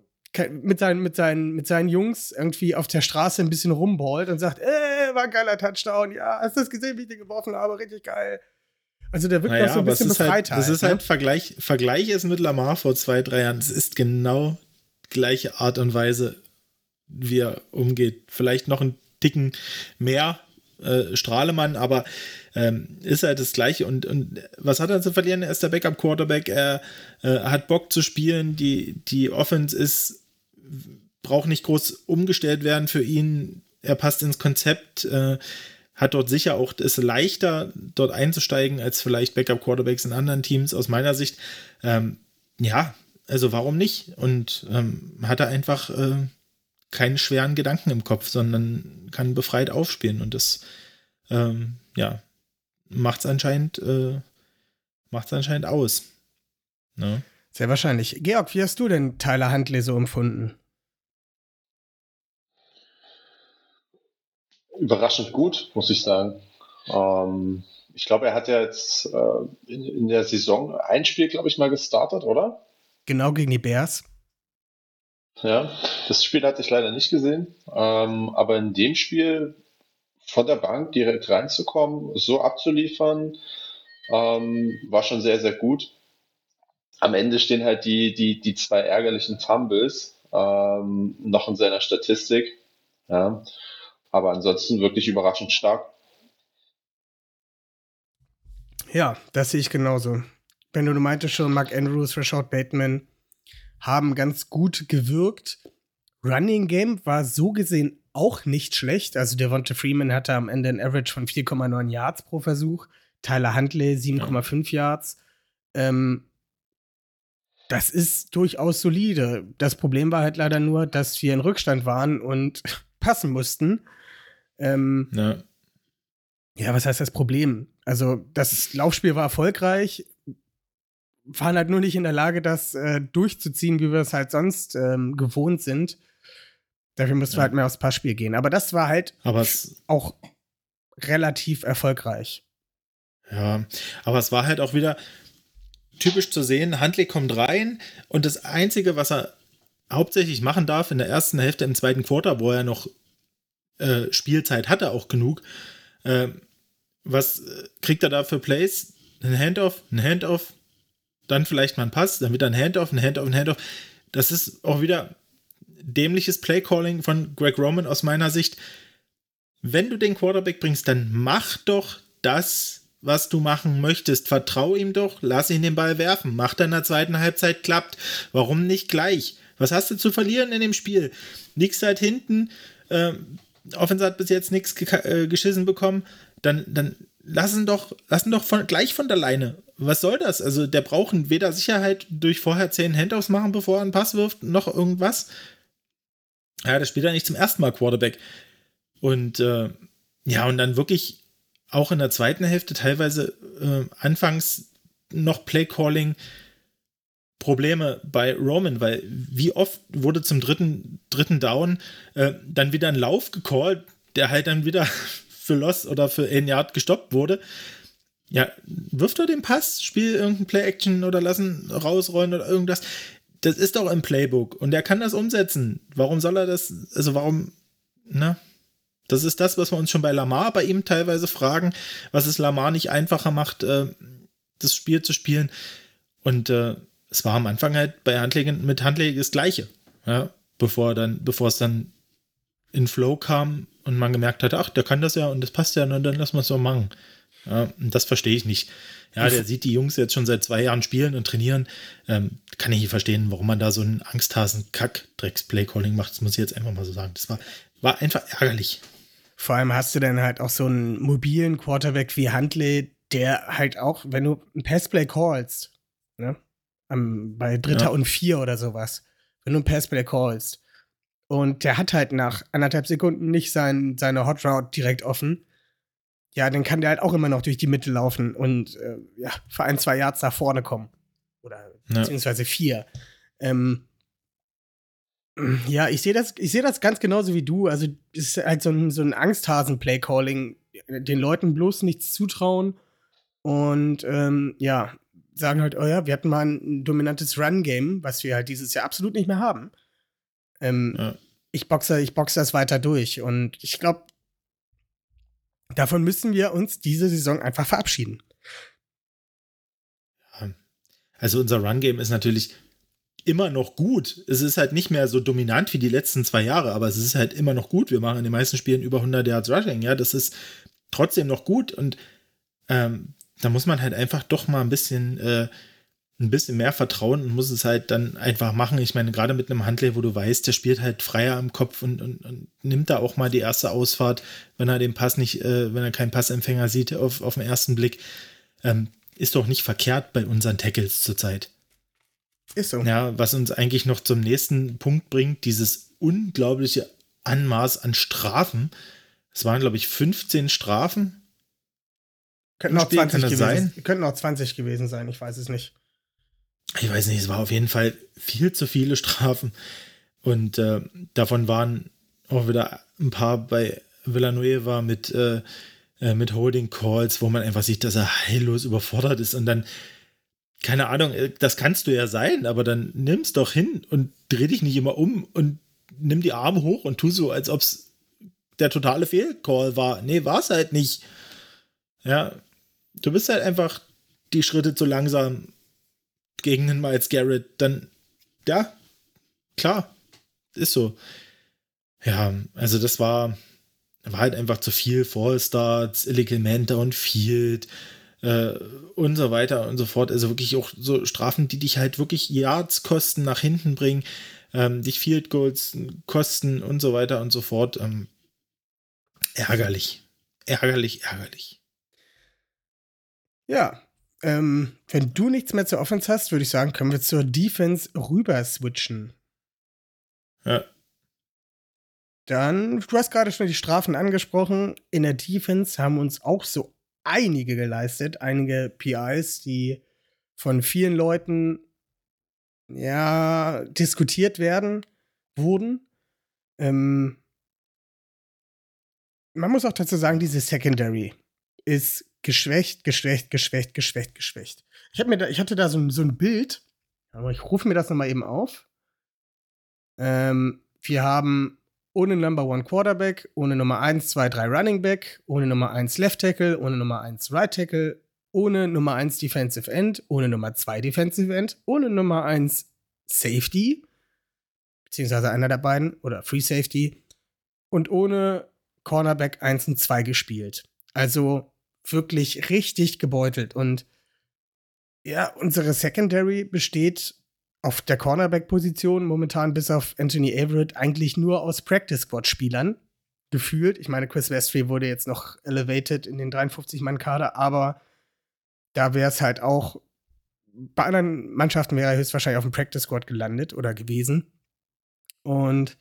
mit seinen, mit, seinen, mit seinen Jungs irgendwie auf der Straße ein bisschen rumballt und sagt, ey, war ein geiler Touchdown, ja, hast du das gesehen, wie ich den geworfen habe, richtig geil. Also der wirkt Naja, noch so ein bisschen ist halt, befreit das ist ne? halt Vergleich, Vergleich ist mit Lamar vor zwei, drei Jahren. Es ist genau gleiche Art und Weise, wie er umgeht. Vielleicht noch ein Ticken mehr äh, Strahlemann, aber ähm, ist halt das Gleiche. Und, und was hat er zu verlieren? Er ist der Backup-Quarterback, er äh, hat Bock zu spielen, die, die Offense ist, braucht nicht groß umgestellt werden für ihn. Er passt ins Konzept, äh, hat dort sicher auch, ist leichter, dort einzusteigen, als vielleicht Backup-Quarterbacks in anderen Teams, aus meiner Sicht. Ähm, ja, also warum nicht? Und ähm, hat er einfach äh, keine schweren Gedanken im Kopf, sondern kann befreit aufspielen. Und das, ähm, ja, macht es anscheinend, äh, macht's anscheinend aus. Ne? Sehr wahrscheinlich. Georg, wie hast du denn Tyler Huntley so empfunden? Überraschend gut, muss ich sagen. Ähm, ich glaube, er hat ja jetzt äh, in, in der Saison ein Spiel, glaube ich, mal gestartet, oder? Genau gegen die Bears. Ja, das Spiel hatte ich leider nicht gesehen, ähm, aber in dem Spiel von der Bank direkt reinzukommen, so abzuliefern, ähm, war schon sehr, sehr gut. Am Ende stehen halt die, die, die zwei ärgerlichen Fumbles ähm, noch in seiner Statistik. Ja, aber ansonsten wirklich überraschend stark. Ja, das sehe ich genauso. Wenn du, meintest schon, Mark Andrews, Rashad Bateman haben ganz gut gewirkt. Running Game war so gesehen auch nicht schlecht. Also Devonta Freeman hatte am Ende ein Average von 4,9 Yards pro Versuch. Tyler Huntley 7,5 Yards. Ähm, das ist durchaus solide. Das Problem war halt leider nur, dass wir in Rückstand waren und passen mussten. Ähm, Ne? ja, was heißt das Problem? Also, das Laufspiel war erfolgreich, waren halt nur nicht in der Lage, das äh, durchzuziehen, wie wir es halt sonst ähm, gewohnt sind. Dafür mussten wir Ja. halt mehr aufs Passspiel gehen. Aber das war halt Aber es, auch relativ erfolgreich. Ja, aber es war halt auch wieder typisch zu sehen, Huntley kommt rein und das Einzige, was er hauptsächlich machen darf in der ersten Hälfte im zweiten Quarter, wo er noch äh, Spielzeit hatte, auch genug, äh, was kriegt er da für Plays? Ein Handoff, ein Handoff, dann vielleicht mal ein Pass, dann wieder ein Handoff, ein Handoff, ein Handoff. Das ist auch wieder dämliches Playcalling von Greg Roman aus meiner Sicht. Wenn du den Quarterback bringst, dann mach doch das, was du machen möchtest. Vertrau ihm doch, lass ihn den Ball werfen. Macht er in der zweiten Halbzeit, klappt. Warum nicht gleich? Was hast du zu verlieren in dem Spiel? Liegst halt hinten, ähm, Offense hat bis jetzt nichts geka- äh, geschissen bekommen, dann, dann lass ihn doch, lass ihn doch von, gleich von der Leine. Was soll das? Also der braucht weder Sicherheit durch vorher zehn Handoffs machen, bevor er einen Pass wirft, noch irgendwas. Ja, das spielt er nicht zum ersten Mal Quarterback. Und äh, ja, und dann wirklich auch in der zweiten Hälfte teilweise äh, anfangs noch Playcalling Probleme bei Roman, weil wie oft wurde zum dritten, dritten Down äh, dann wieder ein Lauf gecallt, der halt dann wieder für Loss oder für ein Yard gestoppt wurde. Ja, wirft er den Pass, spiel irgendein Play-Action oder lassen rausrollen oder irgendwas. Das ist doch im Playbook und er kann das umsetzen. Warum soll er das, also warum, na? Das ist das, was wir uns schon bei Lamar bei ihm teilweise fragen, was es Lamar nicht einfacher macht, äh, das Spiel zu spielen. Und äh, es war am Anfang halt bei Huntley mit Huntley das Gleiche. Ja? bevor dann, bevor es dann in Flow kam und man gemerkt hat, ach, der kann das ja und das passt ja, und dann lass mal es so machen. Ja, das verstehe ich nicht. Ja, der sieht die Jungs jetzt schon seit zwei Jahren spielen und trainieren. Ähm, kann ich nicht verstehen, warum man da so einen Angsthasen-Kack-Drecks-Playcalling macht. Das muss ich jetzt einfach mal so sagen. Das war, war einfach ärgerlich. Vor allem hast du dann halt auch so einen mobilen Quarterback wie Huntley, der halt auch, wenn du ein Passplay callst, ne, am, bei Dritter Ja. und Vier oder sowas, wenn du ein Passplay callst und der hat halt nach anderthalb Sekunden nicht sein, seine Hot Route direkt offen, ja, dann kann der halt auch immer noch durch die Mitte laufen und äh, ja, für ein, zwei Yards nach vorne kommen. Oder Ja. beziehungsweise vier. Ähm, ja, ich sehe das, ich sehe das ganz genauso wie du. Also, es ist halt so ein, so ein Angsthasen-Play-Calling, den Leuten bloß nichts zutrauen und ähm, ja, sagen halt, oh ja, wir hatten mal ein dominantes Run-Game, was wir halt dieses Jahr absolut nicht mehr haben. Ähm, Ja. Ich boxe, ich boxe das weiter durch und ich glaube, davon müssen wir uns diese Saison einfach verabschieden. Also unser Run-Game ist natürlich immer noch gut. Es ist halt nicht mehr so dominant wie die letzten zwei Jahre, aber es ist halt immer noch gut. Wir machen in den meisten Spielen über 100 Yards Rushing. Ja, das ist trotzdem noch gut und ähm, da muss man halt einfach doch mal ein bisschen, äh, ein bisschen mehr vertrauen und muss es halt dann einfach machen. Ich meine, gerade mit einem Handley, wo du weißt, der spielt halt freier am Kopf und, und, und nimmt da auch mal die erste Ausfahrt, wenn er den Pass nicht, äh, wenn er keinen Passempfänger sieht auf, auf den ersten Blick. Ähm, ist doch nicht verkehrt bei unseren Tackles zurzeit. Ist so. Ja, was uns eigentlich noch zum nächsten Punkt bringt, dieses unglaubliche Anmaß an Strafen. Es waren, glaube ich, 15 Strafen. Könnten auch, Spiel, 20 kann das gewesen, sein? könnten auch 20 gewesen sein, ich weiß es nicht. Ich weiß nicht, es war auf jeden Fall viel zu viele Strafen. Und äh, davon waren auch wieder ein paar bei Villanueva mit, äh, äh, mit Holding Calls, wo man einfach sieht, dass er heillos überfordert ist. Und dann, keine Ahnung, äh, das kannst du ja sein, aber dann nimm's doch hin und dreh dich nicht immer um und nimm die Arme hoch und tu so, als ob es der totale Fehlcall war. Nee, war es halt nicht. Ja, du bist halt einfach die Schritte zu langsam gegen einen Miles Garrett, dann, ja, klar, ist so. Ja, also das war, war halt einfach zu viel Fallstarts, Illegal Man Downfield äh, und so weiter und so fort. Also wirklich auch so Strafen, die dich halt wirklich Yards kosten, nach hinten bringen, ähm, dich Field Goals kosten und so weiter und so fort. Ähm, ärgerlich. Ärgerlich, ärgerlich. Ja, ähm, wenn du nichts mehr zur Offense hast, würde ich sagen, können wir zur Defense rüber switchen. Ja. Dann, du hast gerade schon die Strafen angesprochen. In der Defense haben uns auch so einige geleistet, einige PIs, die von vielen Leuten ja diskutiert werden, wurden. Ähm, man muss auch dazu sagen, diese Secondary ist geschwächt, geschwächt, geschwächt, geschwächt, geschwächt. Ich, hab mir da, ich hatte da so ein, so ein Bild, aber ich rufe mir das nochmal eben auf. Ähm, wir haben ohne Number One Quarterback, ohne Nummer 1, 2, 3 Running Back, ohne Nummer 1 Left Tackle, ohne Nummer 1 Right Tackle, ohne Nummer 1 Defensive End, ohne Nummer 2 Defensive End, ohne Nummer 1 Safety, beziehungsweise einer der beiden, oder Free Safety, und ohne Cornerback 1 und 2 gespielt. Also wirklich richtig gebeutelt. Und ja, unsere Secondary besteht auf der Cornerback-Position momentan bis auf Anthony Everett eigentlich nur aus Practice-Squad-Spielern gefühlt. Ich meine, Chris Westry wurde jetzt noch elevated in den 53-Mann-Kader, aber da wäre es halt auch, bei anderen Mannschaften wäre er höchstwahrscheinlich auf dem Practice-Squad gelandet oder gewesen. Und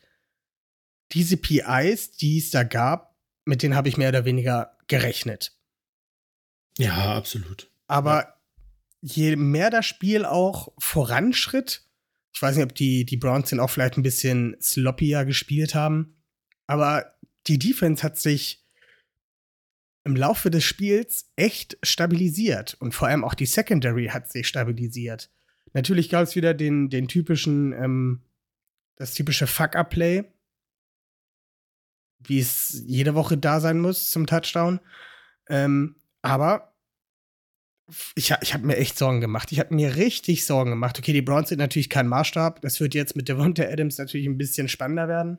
diese PIs, die es da gab, mit denen habe ich mehr oder weniger gerechnet. Ja, absolut. Aber je mehr das Spiel auch voranschritt, ich weiß nicht, ob die, die Browns den auch vielleicht ein bisschen sloppier gespielt haben, aber die Defense hat sich im Laufe des Spiels echt stabilisiert und vor allem auch die Secondary hat sich stabilisiert. Natürlich gab es wieder den, den typischen, ähm, das typische Fuck-Up-Play, wie es jede Woche da sein muss zum Touchdown. Ähm, aber ich, ich habe mir echt Sorgen gemacht. Ich habe mir richtig Sorgen gemacht. Okay, die Browns sind natürlich kein Maßstab. Das wird jetzt mit Devonta Adams natürlich ein bisschen spannender werden.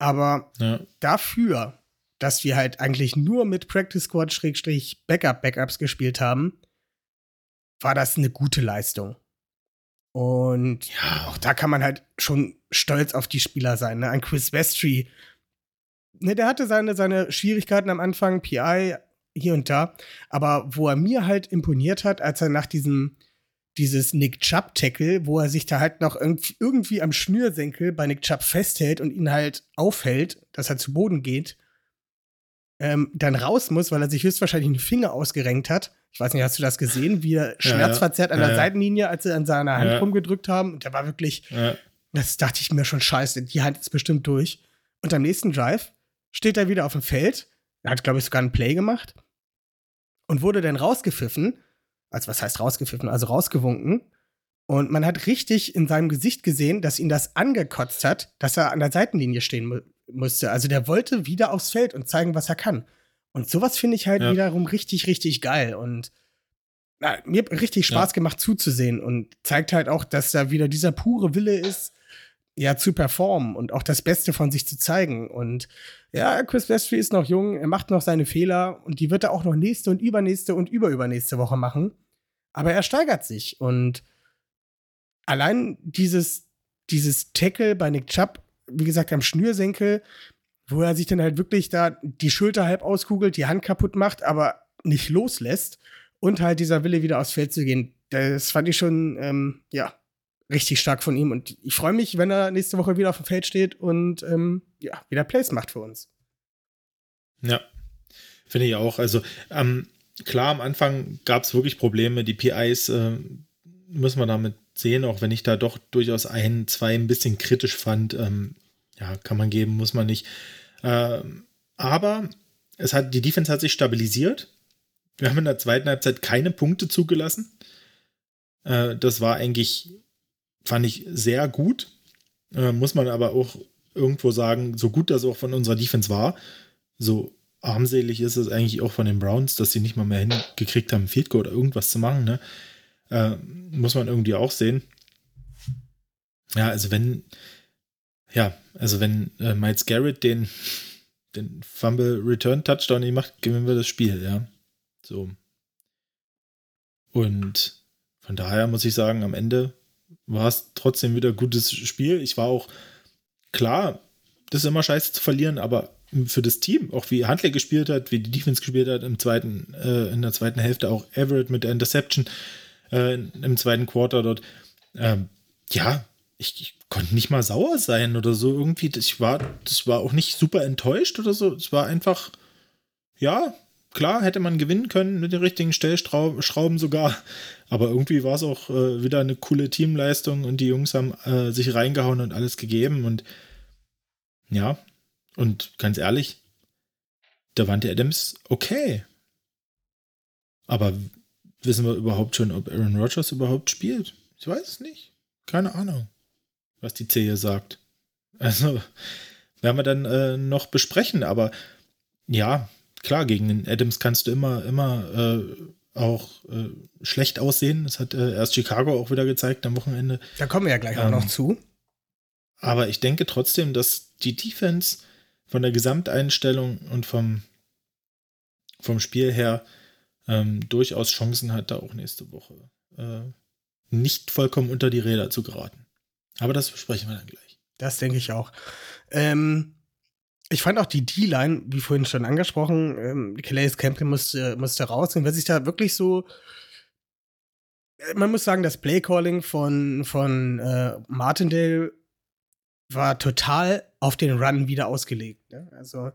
Aber Ja. dafür, dass wir halt eigentlich nur mit Practice Squad Schrägstrich Backup Backups gespielt haben, war das eine gute Leistung. Und Ja, auch da kann man halt schon stolz auf die Spieler sein. Ne? Ein Chris Westry, ne, der hatte seine, seine Schwierigkeiten am Anfang, PI hier und da, aber wo er mir halt imponiert hat, als er nach diesem dieses Nick Chubb Tackle, wo er sich da halt noch irgendwie, irgendwie am Schnürsenkel bei Nick Chubb festhält und ihn halt aufhält, dass er zu Boden geht, ähm, dann raus muss, weil er sich höchstwahrscheinlich einen Finger ausgerenkt hat. Ich weiß nicht, hast du das gesehen, wie er schmerzverzerrt an Ja, der ja. Seitenlinie, als sie an seiner Hand Ja. rumgedrückt haben. Und der war wirklich, ja, das dachte ich mir schon scheiße, die Hand ist bestimmt durch. Und am nächsten Drive steht er wieder auf dem Feld. Er hat, glaube ich, sogar einen Play gemacht. Und wurde dann rausgepfiffen. Also, was heißt rausgepfiffen? Also rausgewunken. Und man hat richtig in seinem Gesicht gesehen, dass ihn das angekotzt hat, dass er an der Seitenlinie stehen mu musste. Also, der wollte wieder aufs Feld und zeigen, was er kann. Und sowas finde ich halt Ja. wiederum richtig, richtig geil. Und na, mir hat richtig Spaß Ja. gemacht zuzusehen und zeigt halt auch, dass da wieder dieser pure Wille ist, ja, zu performen und auch das Beste von sich zu zeigen. Und ja, Chris Westry ist noch jung, er macht noch seine Fehler und die wird er auch noch nächste und übernächste und überübernächste Woche machen. Aber er steigert sich und allein dieses, dieses Tackle bei Nick Chubb, wie gesagt, am Schnürsenkel, wo er sich dann halt wirklich da die Schulter halb auskugelt, die Hand kaputt macht, aber nicht loslässt und halt dieser Wille wieder aufs Feld zu gehen, das fand ich schon, ähm, ja, richtig stark von ihm. Und ich freue mich, wenn er nächste Woche wieder auf dem Feld steht und ähm, ja, wieder Plays macht für uns. ja. Finde ich auch. Also, ähm, klar, am Anfang gab es wirklich Probleme. Die PIs äh, müssen wir damit sehen, auch wenn ich da doch durchaus ein, zwei ein bisschen kritisch fand. Ähm, ja, kann man geben, muss man nicht. Ähm, aber es hat, die Defense hat sich stabilisiert. Wir haben in der zweiten Halbzeit keine Punkte zugelassen. Äh, das war eigentlich, fand ich, sehr gut. Äh, muss man aber auch irgendwo sagen, so gut das auch von unserer Defense war, so armselig ist es eigentlich auch von den Browns, dass sie nicht mal mehr hingekriegt haben, Field Goal oder irgendwas zu machen. Ne? Äh, muss man irgendwie auch sehen. Ja, also wenn, ja, also wenn äh, Miles Garrett den, den Fumble Return Touchdown nicht macht, gewinnen wir das Spiel, ja. So. Und von daher muss ich sagen, am Ende war es trotzdem wieder ein gutes Spiel. Ich war auch klar, das ist immer scheiße zu verlieren, aber für das Team, auch wie Huntley gespielt hat, wie die Defense gespielt hat, im zweiten, äh, in der zweiten Hälfte auch Everett mit der Interception äh, im zweiten Quarter dort. Ähm, ja, ich, ich konnte nicht mal sauer sein oder so irgendwie. Ich war, das war auch nicht super enttäuscht oder so. Es war einfach, ja, klar, hätte man gewinnen können mit den richtigen Stellschrauben sogar. Aber irgendwie war es auch äh, wieder eine coole Teamleistung und die Jungs haben äh, sich reingehauen und alles gegeben. Und ja, und ganz ehrlich, Davante Adams, okay. Aber wissen wir überhaupt schon, ob Aaron Rodgers überhaupt spielt? Ich weiß es nicht. Keine Ahnung, was die Zehe sagt. Also, werden wir dann äh, noch besprechen. Aber ja, klar, gegen den Adams kannst du immer, immer äh, auch äh, schlecht aussehen. Das hat äh, erst Chicago auch wieder gezeigt am Wochenende. Da kommen wir ja gleich auch Ähm, noch zu. Aber ich denke trotzdem, dass die Defense von der Gesamteinstellung und vom, vom Spiel her ähm, durchaus Chancen hat, da auch nächste Woche äh, nicht vollkommen unter die Räder zu geraten. Aber das besprechen wir dann gleich. Das denke ich auch. Ähm, ich fand auch die D-Line, wie vorhin schon angesprochen, ähm, Calais Campbell musste, musste raus. Und wer sich da wirklich so. äh, Man muss sagen, das Playcalling von, von äh, Martindale war total auf den Run wieder ausgelegt. Ne? Also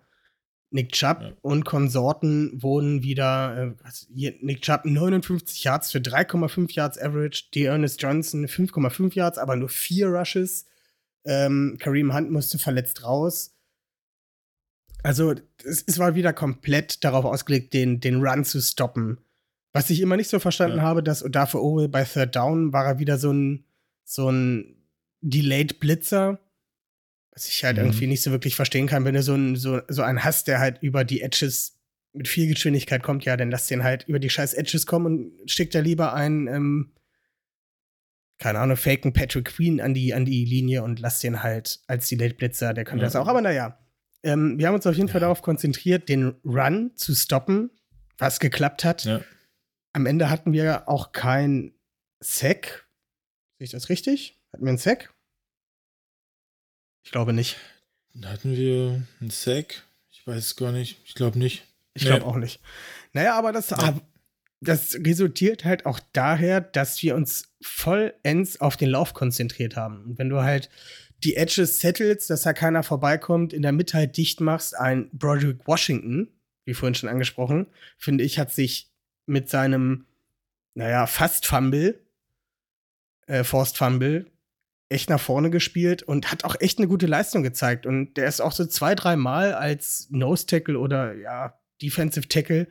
Nick Chubb Ja. und Konsorten wurden wieder, äh, hier, Nick Chubb 59 Yards für 3,5 Yards Average, die Ernest Johnson 5,5 Yards, aber nur vier Rushes. Ähm, Kareem Hunt musste verletzt raus. Also, es, es war wieder komplett darauf ausgelegt, den, den Run zu stoppen. Was ich immer nicht so verstanden Ja. habe, dass dafür Owe bei Third Down war er wieder so ein, so ein Delayed Blitzer. Was ich halt Mhm. irgendwie nicht so wirklich verstehen kann, wenn du so, ein, so, so einen hast, der halt über die Edges mit viel Geschwindigkeit kommt, ja, dann lass den halt über die scheiß Edges kommen und schickt er lieber einen, ähm, keine Ahnung, faken Patrick Queen an die, an die Linie und lass den halt als die Late Blitzer, der könnte Ja. das auch. Aber naja, ähm, wir haben uns auf jeden Fall darauf konzentriert, den Run zu stoppen, was geklappt hat. Ja. Am Ende hatten wir auch kein Sack. Sehe ich das richtig? Hatten wir einen Sack? Ich glaube nicht. Hatten wir einen Sack. Ich weiß es gar nicht. Ich glaube nicht. Ich Nee. glaube auch nicht. Naja, aber das, Ja. das resultiert halt auch daher, dass wir uns vollends auf den Lauf konzentriert haben. Und wenn du halt die Edges settelst, dass da keiner vorbeikommt, in der Mitte halt dicht machst, ein Broderick Washington, wie vorhin schon angesprochen, finde ich, hat sich mit seinem, naja, fast Fumble, äh, Forced Fumble, echt nach vorne gespielt und hat auch echt eine gute Leistung gezeigt. Und der ist auch so zwei, dreimal als Nose Tackle oder ja, Defensive Tackle,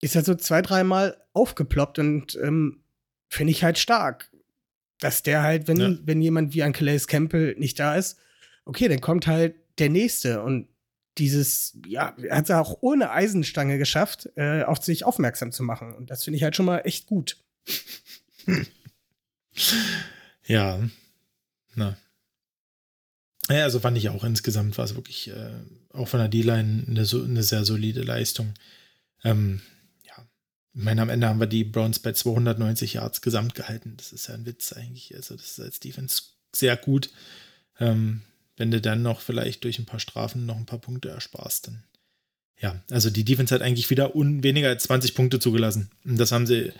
ist er so zwei, dreimal aufgeploppt und ähm, finde ich halt stark. Dass der halt, wenn, Ja. wenn jemand wie ein Calais Campbell nicht da ist, okay, dann kommt halt der nächste und dieses, ja, hat es auch ohne Eisenstange geschafft, äh, auf sich aufmerksam zu machen. Und das finde ich halt schon mal echt gut. Ja. Na. Ja, also fand ich auch insgesamt war es wirklich äh, auch von der D-Line eine, eine sehr solide Leistung. Ähm, ich meine, am Ende haben wir die Browns bei 290 Yards gesamt gehalten. Das ist ja ein Witz eigentlich. Also, das ist als Defense sehr gut. Ähm, wenn du dann noch vielleicht durch ein paar Strafen noch ein paar Punkte ersparst, dann ja, also die Defense hat eigentlich wieder un weniger als 20 Punkte zugelassen. Und das haben sie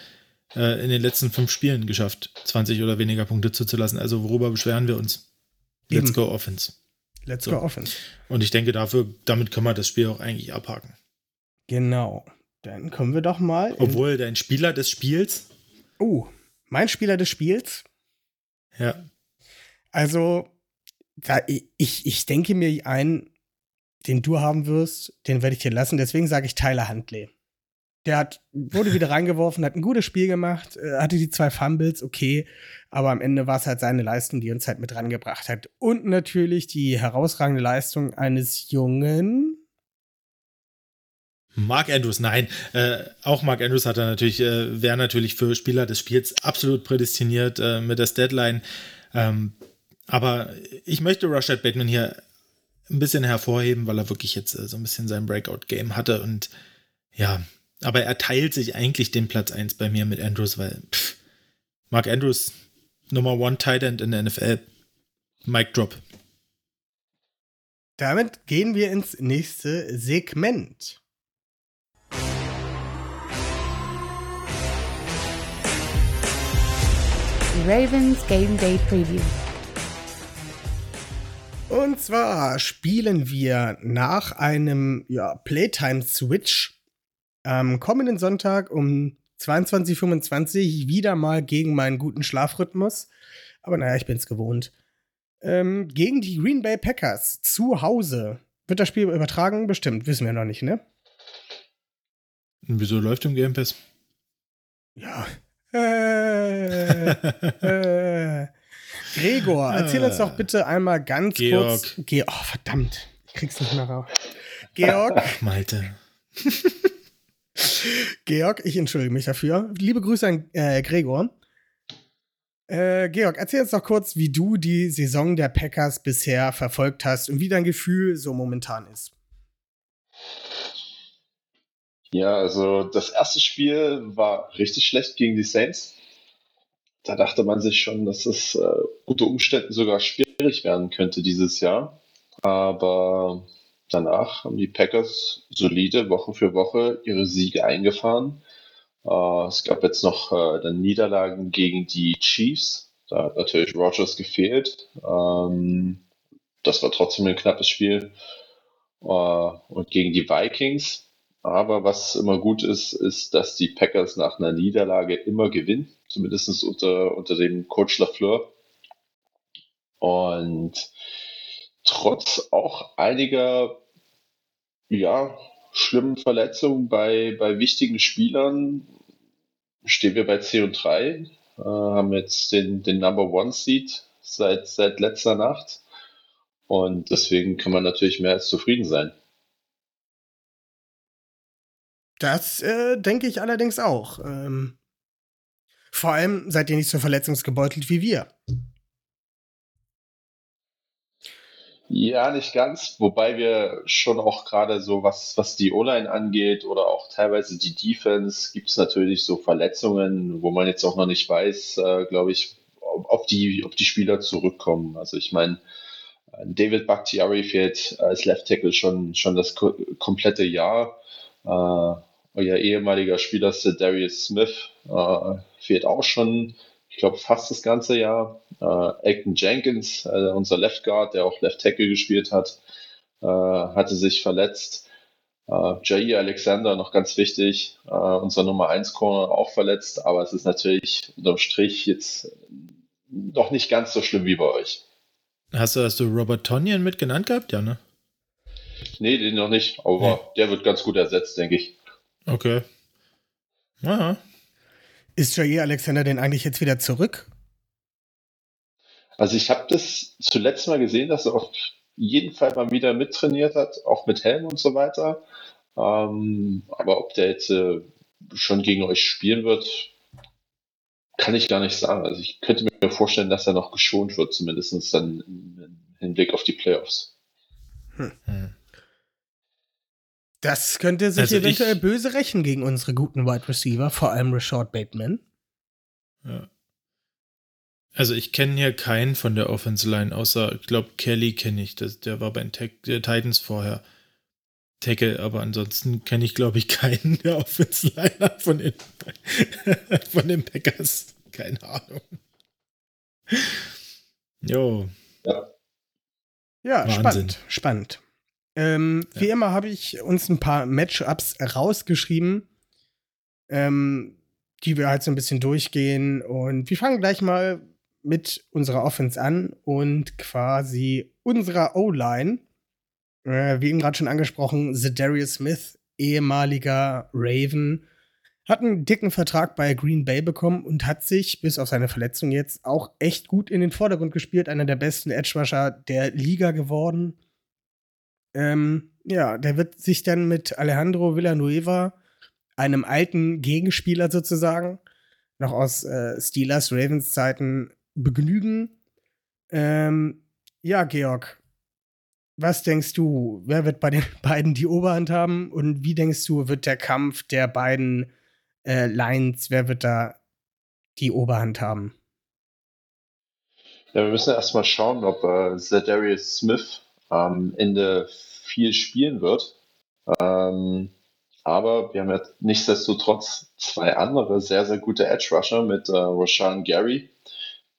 äh, in den letzten fünf Spielen geschafft, 20 oder weniger Punkte zuzulassen. Also worüber beschweren wir uns? Let's Eben. go Offense. Let's So. go Offense. Und ich denke, dafür, damit können wir das Spiel auch eigentlich abhaken. Genau. Dann kommen wir doch mal. Obwohl dein Spieler des Spiels, Oh, mein Spieler des Spiels. ja, Also, da, ich, ich denke mir einen, den du haben wirst, den werde ich dir lassen. Deswegen sage ich Tyler Huntley. Der hat, wurde wieder reingeworfen, hat ein gutes Spiel gemacht, äh, hatte die zwei Fumbles, okay. Aber am Ende war es halt seine Leistung, die uns halt mit rangebracht hat. Und natürlich die herausragende Leistung eines jungen. Mark Andrews, nein, äh, auch Mark Andrews hat er natürlich, äh, wäre natürlich für Spieler des Spiels absolut prädestiniert äh, mit das Deadline. Ähm, aber ich möchte Rashad Bateman hier ein bisschen hervorheben, weil er wirklich jetzt äh, so ein bisschen sein Breakout-Game hatte und ja, aber er teilt sich eigentlich den Platz 1 bei mir mit Andrews, weil pff, Mark Andrews, Nummer One Tight End in der NFL, Mic Drop. Damit gehen wir ins nächste Segment. Die Ravens Game Day Preview. Und zwar spielen wir nach einem ja, Playtime-Switch am kommenden Sonntag um 22.25 wieder mal gegen meinen guten Schlafrhythmus. Aber naja, ich bin's gewohnt. Ähm, gegen die Green Bay Packers zu Hause. Wird das Spiel übertragen? Bestimmt, wissen wir noch nicht, ne? Wieso läuft im Game Pass? Ja. Äh, äh. Gregor, erzähl uns doch bitte einmal ganz Georg. kurz. Ge oh, verdammt. Ich krieg's nicht mehr raus. Georg, Malte. Georg, ich entschuldige mich dafür. Liebe Grüße an äh, Gregor. Äh, Georg, erzähl uns doch kurz, wie du die Saison der Packers bisher verfolgt hast und wie dein Gefühl so momentan ist. Ja, also das erste Spiel war richtig schlecht gegen die Saints. Da dachte man sich schon, dass es äh, unter Umständen sogar schwierig werden könnte dieses Jahr. Aber danach haben die Packers solide Woche für Woche ihre Siege eingefahren. Äh, es gab jetzt noch äh, dann Niederlagen gegen die Chiefs. Da hat natürlich Rogers gefehlt. Ähm, das war trotzdem ein knappes Spiel. Äh, und gegen die Vikings. Aber was immer gut ist, ist, dass die Packers nach einer Niederlage immer gewinnen. Zumindest unter, unter dem Coach Lafleur. Und trotz auch einiger ja, schlimmen Verletzungen bei, bei wichtigen Spielern stehen wir bei 10 und 3, äh, haben jetzt den, den Number One Seed seit, seit letzter Nacht. Und deswegen kann man natürlich mehr als zufrieden sein. Das äh, denke ich allerdings auch. Ähm, vor allem seid ihr nicht so verletzungsgebeutelt wie wir. Ja, nicht ganz, wobei wir schon auch gerade so, was, was die O-Line angeht oder auch teilweise die Defense, gibt es natürlich so Verletzungen, wo man jetzt auch noch nicht weiß, äh, glaube ich, ob die, ob die Spieler zurückkommen. Also ich meine, David Bakhtiari fehlt als Left Tackle schon, schon das ko komplette Jahr. Äh, euer ehemaliger Spieler Darius Smith äh, fehlt auch schon ich glaube, fast das ganze Jahr. Äh, Acton Jenkins, äh, unser Left Guard, der auch Left Tackle gespielt hat, äh, hatte sich verletzt. Äh, Jair Alexander, noch ganz wichtig, äh, unser Nummer 1 Corner auch verletzt, aber es ist natürlich unterm Strich jetzt noch nicht ganz so schlimm wie bei euch. Hast du, hast du Robert Tonyan mitgenannt gehabt? Ja, ne? Nee, den noch nicht, aber nee. der wird ganz gut ersetzt, denke ich. Okay. Ja, ist Jair Alexander denn eigentlich jetzt wieder zurück? Also ich habe das zuletzt mal gesehen, dass er auf jeden Fall mal wieder mittrainiert hat, auch mit Helm und so weiter. Ähm, aber ob der jetzt äh, schon gegen euch spielen wird, kann ich gar nicht sagen. Also ich könnte mir vorstellen, dass er noch geschont wird, zumindest dann im Hinblick auf die Playoffs. Hm. Das könnte sich also eventuell ich, böse rächen gegen unsere guten Wide Receiver, vor allem Rashad Bateman. Ja. Also ich kenne hier keinen von der Offense Line, außer, ich glaube, Kelly kenne ich. Das, der war bei den Titans vorher. Tackle, aber ansonsten kenne ich, glaube ich, keinen der Offense Liner von den, von den Packers. Keine Ahnung. Jo. Ja, ja spannend, spannend. Ähm, ja. Wie immer habe ich uns ein paar Matchups rausgeschrieben, ähm, die wir halt so ein bisschen durchgehen. Und wir fangen gleich mal mit unserer Offense an und quasi unserer O-Line. Äh, wie eben gerade schon angesprochen, Darius Smith, ehemaliger Raven, hat einen dicken Vertrag bei Green Bay bekommen und hat sich bis auf seine Verletzung jetzt auch echt gut in den Vordergrund gespielt. Einer der besten Edge-Rusher der Liga geworden. Ähm, ja, der wird sich dann mit Alejandro Villanueva, einem alten Gegenspieler sozusagen, noch aus äh, Steelers Ravens Zeiten begnügen. Ähm, ja, Georg, was denkst du, wer wird bei den beiden die Oberhand haben und wie denkst du, wird der Kampf der beiden äh, Lines, wer wird da die Oberhand haben? Ja, wir müssen erstmal schauen, ob äh, Zedarius Smith am Ende viel spielen wird. Ähm, aber wir haben ja nichtsdestotrotz zwei andere sehr, sehr gute Edge Rusher mit äh, Roshan Gary,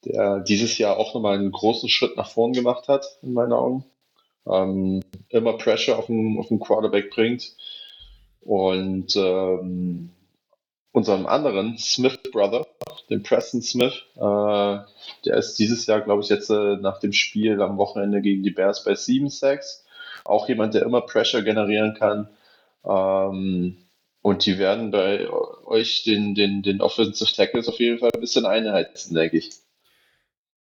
der dieses Jahr auch nochmal einen großen Schritt nach vorn gemacht hat, in meinen Augen. Ähm, immer Pressure auf den, auf den Quarterback bringt. Und ähm, unserem anderen Smith Brother, den Preston Smith, äh, der ist dieses Jahr, glaube ich, jetzt äh, nach dem Spiel am Wochenende gegen die Bears bei 7 Sacks. Auch jemand, der immer Pressure generieren kann. Ähm, und die werden bei euch den, den, den Offensive Tackles auf jeden Fall ein bisschen einheizen, denke ich.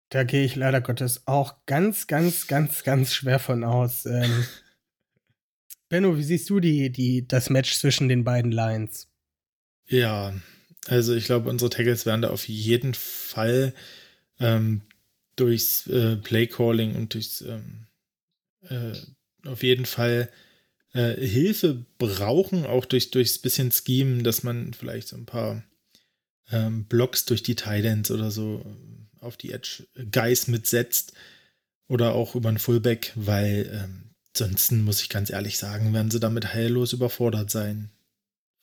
Da gehe ich leider Gottes auch ganz, ganz, ganz, ganz schwer von aus. Ähm, Benno, wie siehst du die, die, das Match zwischen den beiden Lines? Ja, also ich glaube, unsere Tackles werden da auf jeden Fall ähm, durchs äh, Playcalling und durchs ähm, äh, auf jeden Fall äh, Hilfe brauchen, auch durch, durchs bisschen Scheme, dass man vielleicht so ein paar ähm, Blocks durch die Titans oder so äh, auf die Edge Guys mitsetzt oder auch über einen Fullback, weil ähm, sonst muss ich ganz ehrlich sagen, werden sie damit heillos überfordert sein.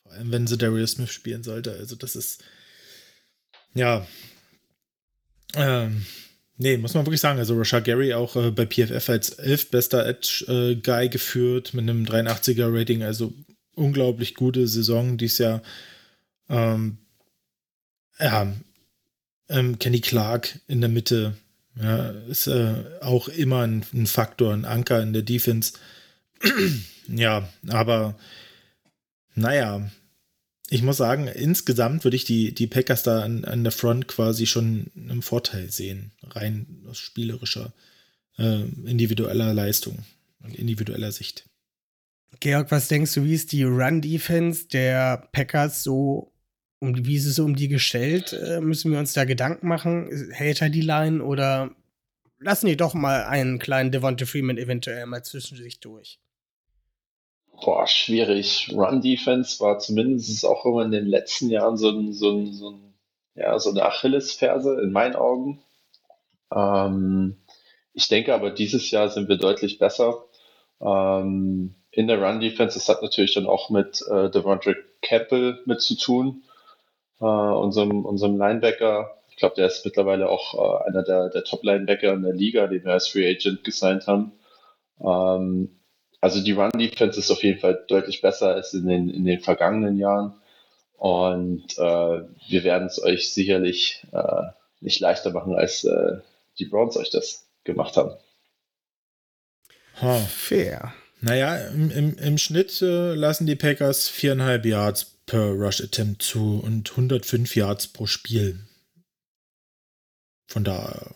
Vor allem, wenn sie Darius Smith spielen sollte. Also, das ist. Ja. Ähm, nee, muss man wirklich sagen. Also, Rashad Gary auch äh, bei PFF als elfbester Edge-Guy äh, geführt mit einem 83er-Rating. Also, unglaublich gute Saison dieses Jahr. Ähm, ja, ähm, Kenny Clark in der Mitte ja, ist äh, auch immer ein, ein, Faktor, ein Anker in der Defense. ja, aber naja, ich muss sagen, insgesamt würde ich die, die Packers da an, an der Front quasi schon einen Vorteil sehen, rein aus spielerischer, äh, individueller Leistung und individueller Sicht. Georg, was denkst du, wie ist die Run-Defense der Packers so, um, wie ist es um die gestellt? Äh, müssen wir uns da Gedanken machen? Hält er die Line oder lassen die doch mal einen kleinen Devonta Freeman eventuell mal zwischen sich durch? Boah, schwierig. Run-Defense war zumindest auch immer in den letzten Jahren so, ein, so, ein, so, ein, ja, so eine Achillesferse in meinen Augen. Ähm, ich denke aber, dieses Jahr sind wir deutlich besser. Ähm, in der Run-Defense, das hat natürlich dann auch mit äh, Devontae Campbell mit zu tun, äh, unserem, unserem Linebacker. Ich glaube, der ist mittlerweile auch äh, einer der, der Top-Linebacker in der Liga, den wir als Free Agent gesigned haben. Ähm, also die Run-Defense ist auf jeden Fall deutlich besser als in den, in den vergangenen Jahren. Und äh, wir werden es euch sicherlich äh, nicht leichter machen, als äh, die Browns euch das gemacht haben. Oh. Fair. Naja, im, im, im Schnitt äh, lassen die Packers viereinhalb Yards per Rush Attempt zu und 105 Yards pro Spiel. Von daher,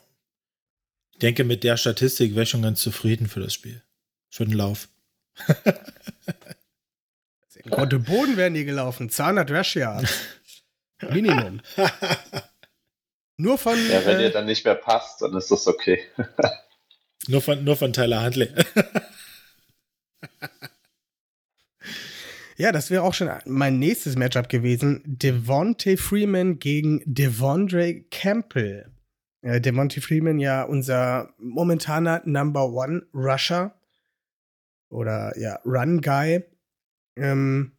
ich denke, mit der Statistik wäre ich schon ganz zufrieden für das Spiel. Für den Lauf. Und Boden werden die gelaufen. 200 Rush Yards. Minimum. Nur von. Ja, wenn äh, ihr dann nicht mehr passt, dann ist das okay. nur, von, nur von Tyler Huntley. ja, das wäre auch schon mein nächstes Matchup gewesen. Devontae Freeman gegen Devondre Campbell. Äh, Devontae Freeman ja unser momentaner Number One Rusher oder ja, Run Guy. Ähm,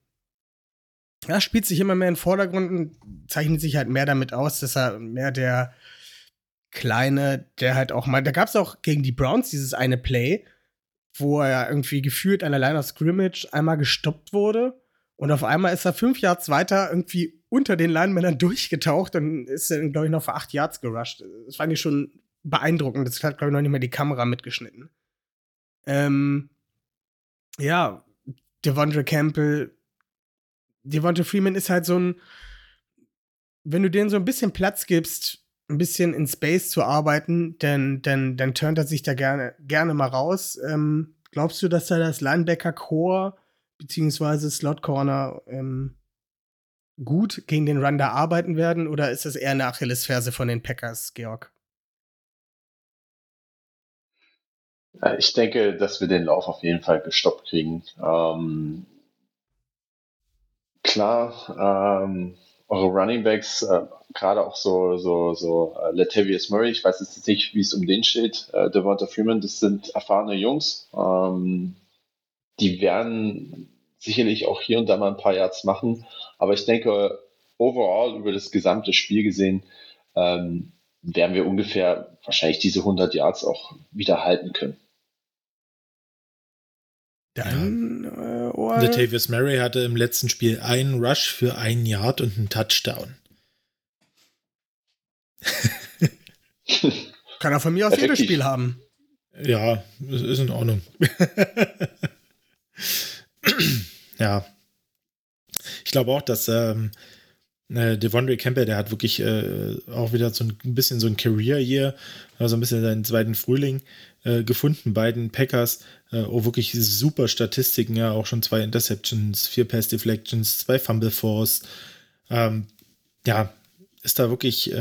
ja, spielt sich immer mehr in den Vordergrund und zeichnet sich halt mehr damit aus, dass er mehr der kleine, der halt auch mal, da gab es auch gegen die Browns dieses eine Play, wo er irgendwie gefühlt an der Line of Scrimmage einmal gestoppt wurde und auf einmal ist er fünf Yards weiter irgendwie unter den Linemännern durchgetaucht und ist dann, glaube ich, noch für acht Yards gerusht. Das fand ich schon beeindruckend. Das hat, glaube ich, noch nicht mehr die Kamera mitgeschnitten. Ähm, ja, Devondre Campbell, Devonta Freeman ist halt so ein, wenn du denen so ein bisschen Platz gibst, ein bisschen in Space zu arbeiten, dann, dann, dann turnt er sich da gerne, gerne mal raus. Ähm, glaubst du, dass da das Linebacker-Core beziehungsweise Slot-Corner ähm, gut gegen den Run da arbeiten werden oder ist das eher eine Achillesferse von den Packers, Georg? Ich denke, dass wir den Lauf auf jeden Fall gestoppt kriegen. Ähm, klar, ähm, eure Running Backs, äh, gerade auch so, so, so äh, Latavius Murray, ich weiß jetzt nicht, wie es um den steht, äh, Devonta Freeman, das sind erfahrene Jungs. Ähm, die werden sicherlich auch hier und da mal ein paar Yards machen, aber ich denke, overall über das gesamte Spiel gesehen, ähm, werden wir ungefähr wahrscheinlich diese 100 Yards auch wieder halten können. Dann, ja. äh, Latavius Murray hatte im letzten Spiel einen Rush für einen Yard und einen Touchdown. Kann er von mir aus jedes Spiel haben. Ja, ist in Ordnung. ja. Ich glaube auch, dass ähm, äh, Devondre Campbell, der hat wirklich äh, auch wieder so ein, bisschen so ein Career-Year, also ein bisschen seinen zweiten Frühling äh, gefunden bei den Packers. Äh, oh, wirklich super Statistiken, ja, auch schon zwei Interceptions, vier Pass-Deflections, zwei Fumble Force. Ähm, ja, ist da wirklich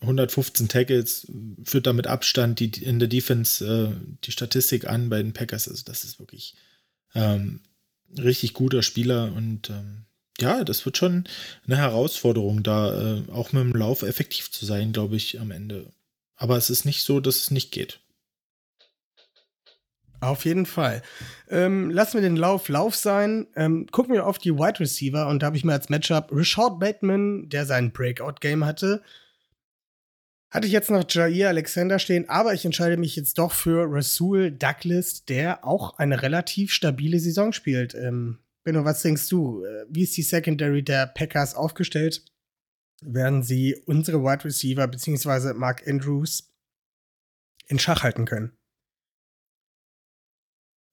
115 äh, Tackles, führt damit Abstand die, in der Defense äh, die Statistik an bei den Packers. Also, das ist wirklich ähm, richtig guter Spieler und ähm, ja, das wird schon eine Herausforderung, da äh, auch mit dem Lauf effektiv zu sein, glaube ich, am Ende. Aber es ist nicht so, dass es nicht geht. Auf jeden Fall. Ähm, lassen wir den Lauf Lauf sein. Ähm, gucken wir auf die Wide Receiver und da habe ich mir als Matchup Richard Bateman, der sein Breakout-Game hatte. Hatte ich jetzt noch Jair Alexander stehen, aber ich entscheide mich jetzt doch für Rasul Douglas, der auch eine relativ stabile Saison spielt. Ähm, Benno, was denkst du? Äh, wie ist die Secondary der Packers aufgestellt? Werden sie unsere Wide Receiver bzw. Mark Andrews in Schach halten können?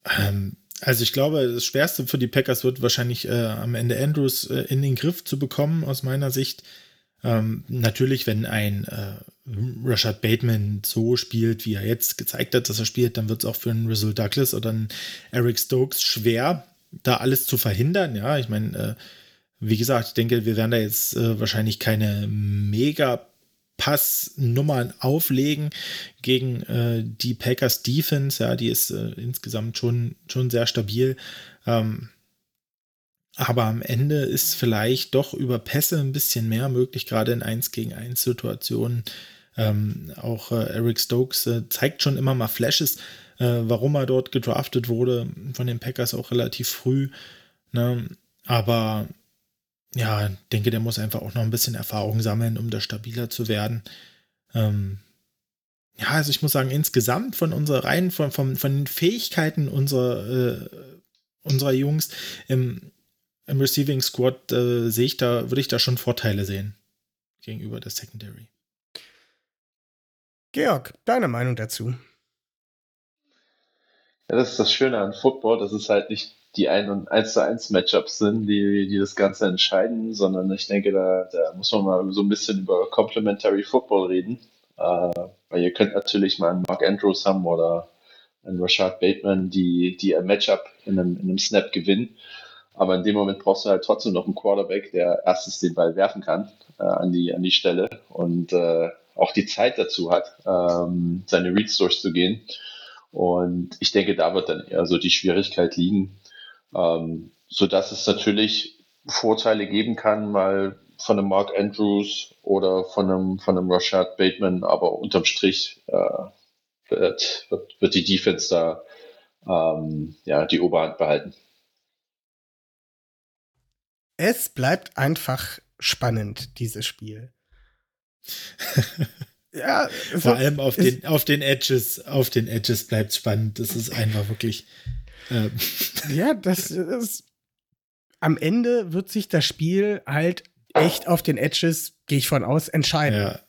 Ähm, also ich glaube, das Schwerste für die Packers wird wahrscheinlich äh, am Ende Andrews äh, in den Griff zu bekommen, aus meiner Sicht. Ähm, natürlich, wenn ein äh, Rashad Bateman so spielt, wie er jetzt gezeigt hat, dass er spielt, dann wird es auch für einen Russell Douglas oder einen Eric Stokes schwer, da alles zu verhindern. Ja, ich meine, äh, wie gesagt, ich denke, wir werden da jetzt äh, wahrscheinlich keine mega Passnummern auflegen gegen äh, die Packers Defense. Ja, die ist äh, insgesamt schon, schon sehr stabil. Ähm, aber am Ende ist vielleicht doch über Pässe ein bisschen mehr möglich, gerade in 1 gegen 1 Situationen. Ähm, auch äh, Eric Stokes äh, zeigt schon immer mal Flashes, äh, warum er dort gedraftet wurde von den Packers auch relativ früh. Ne? Aber ja, denke, der muss einfach auch noch ein bisschen Erfahrung sammeln, um da stabiler zu werden. Ähm, ja, also ich muss sagen, insgesamt von unserer Reihen, von, von, von den Fähigkeiten unserer, äh, unserer Jungs im, im Receiving Squad äh, sehe ich da, würde ich da schon Vorteile sehen gegenüber der Secondary. Georg, deine Meinung dazu? Ja, das ist das Schöne an Football, dass es halt nicht die 1 und 1 zu 1 Matchups sind, die, die das Ganze entscheiden, sondern ich denke, da, da muss man mal so ein bisschen über Complementary Football reden. Äh, weil ihr könnt natürlich mal einen Mark Andrews haben oder einen Rashad Bateman, die, die ein Matchup in einem, in einem Snap gewinnen. Aber in dem Moment brauchst du halt trotzdem noch einen Quarterback, der erstens den Ball werfen kann äh, an, die, an die Stelle und äh, auch die Zeit dazu hat, ähm, seine Reads durchzugehen. Und ich denke, da wird dann eher so die Schwierigkeit liegen, ähm, so dass es natürlich Vorteile geben kann, mal von einem Mark Andrews oder von einem, von einem Rashad Bateman, aber unterm Strich äh, wird, wird, wird die Defense da ähm, ja, die Oberhand behalten. Es bleibt einfach spannend, dieses Spiel. ja, vor allem auf den, auf den Edges, auf den Edges bleibt spannend. Das ist einfach wirklich. Ähm. Ja, das ist. Am Ende wird sich das Spiel halt echt auf den Edges, gehe ich von aus, entscheiden. Ja.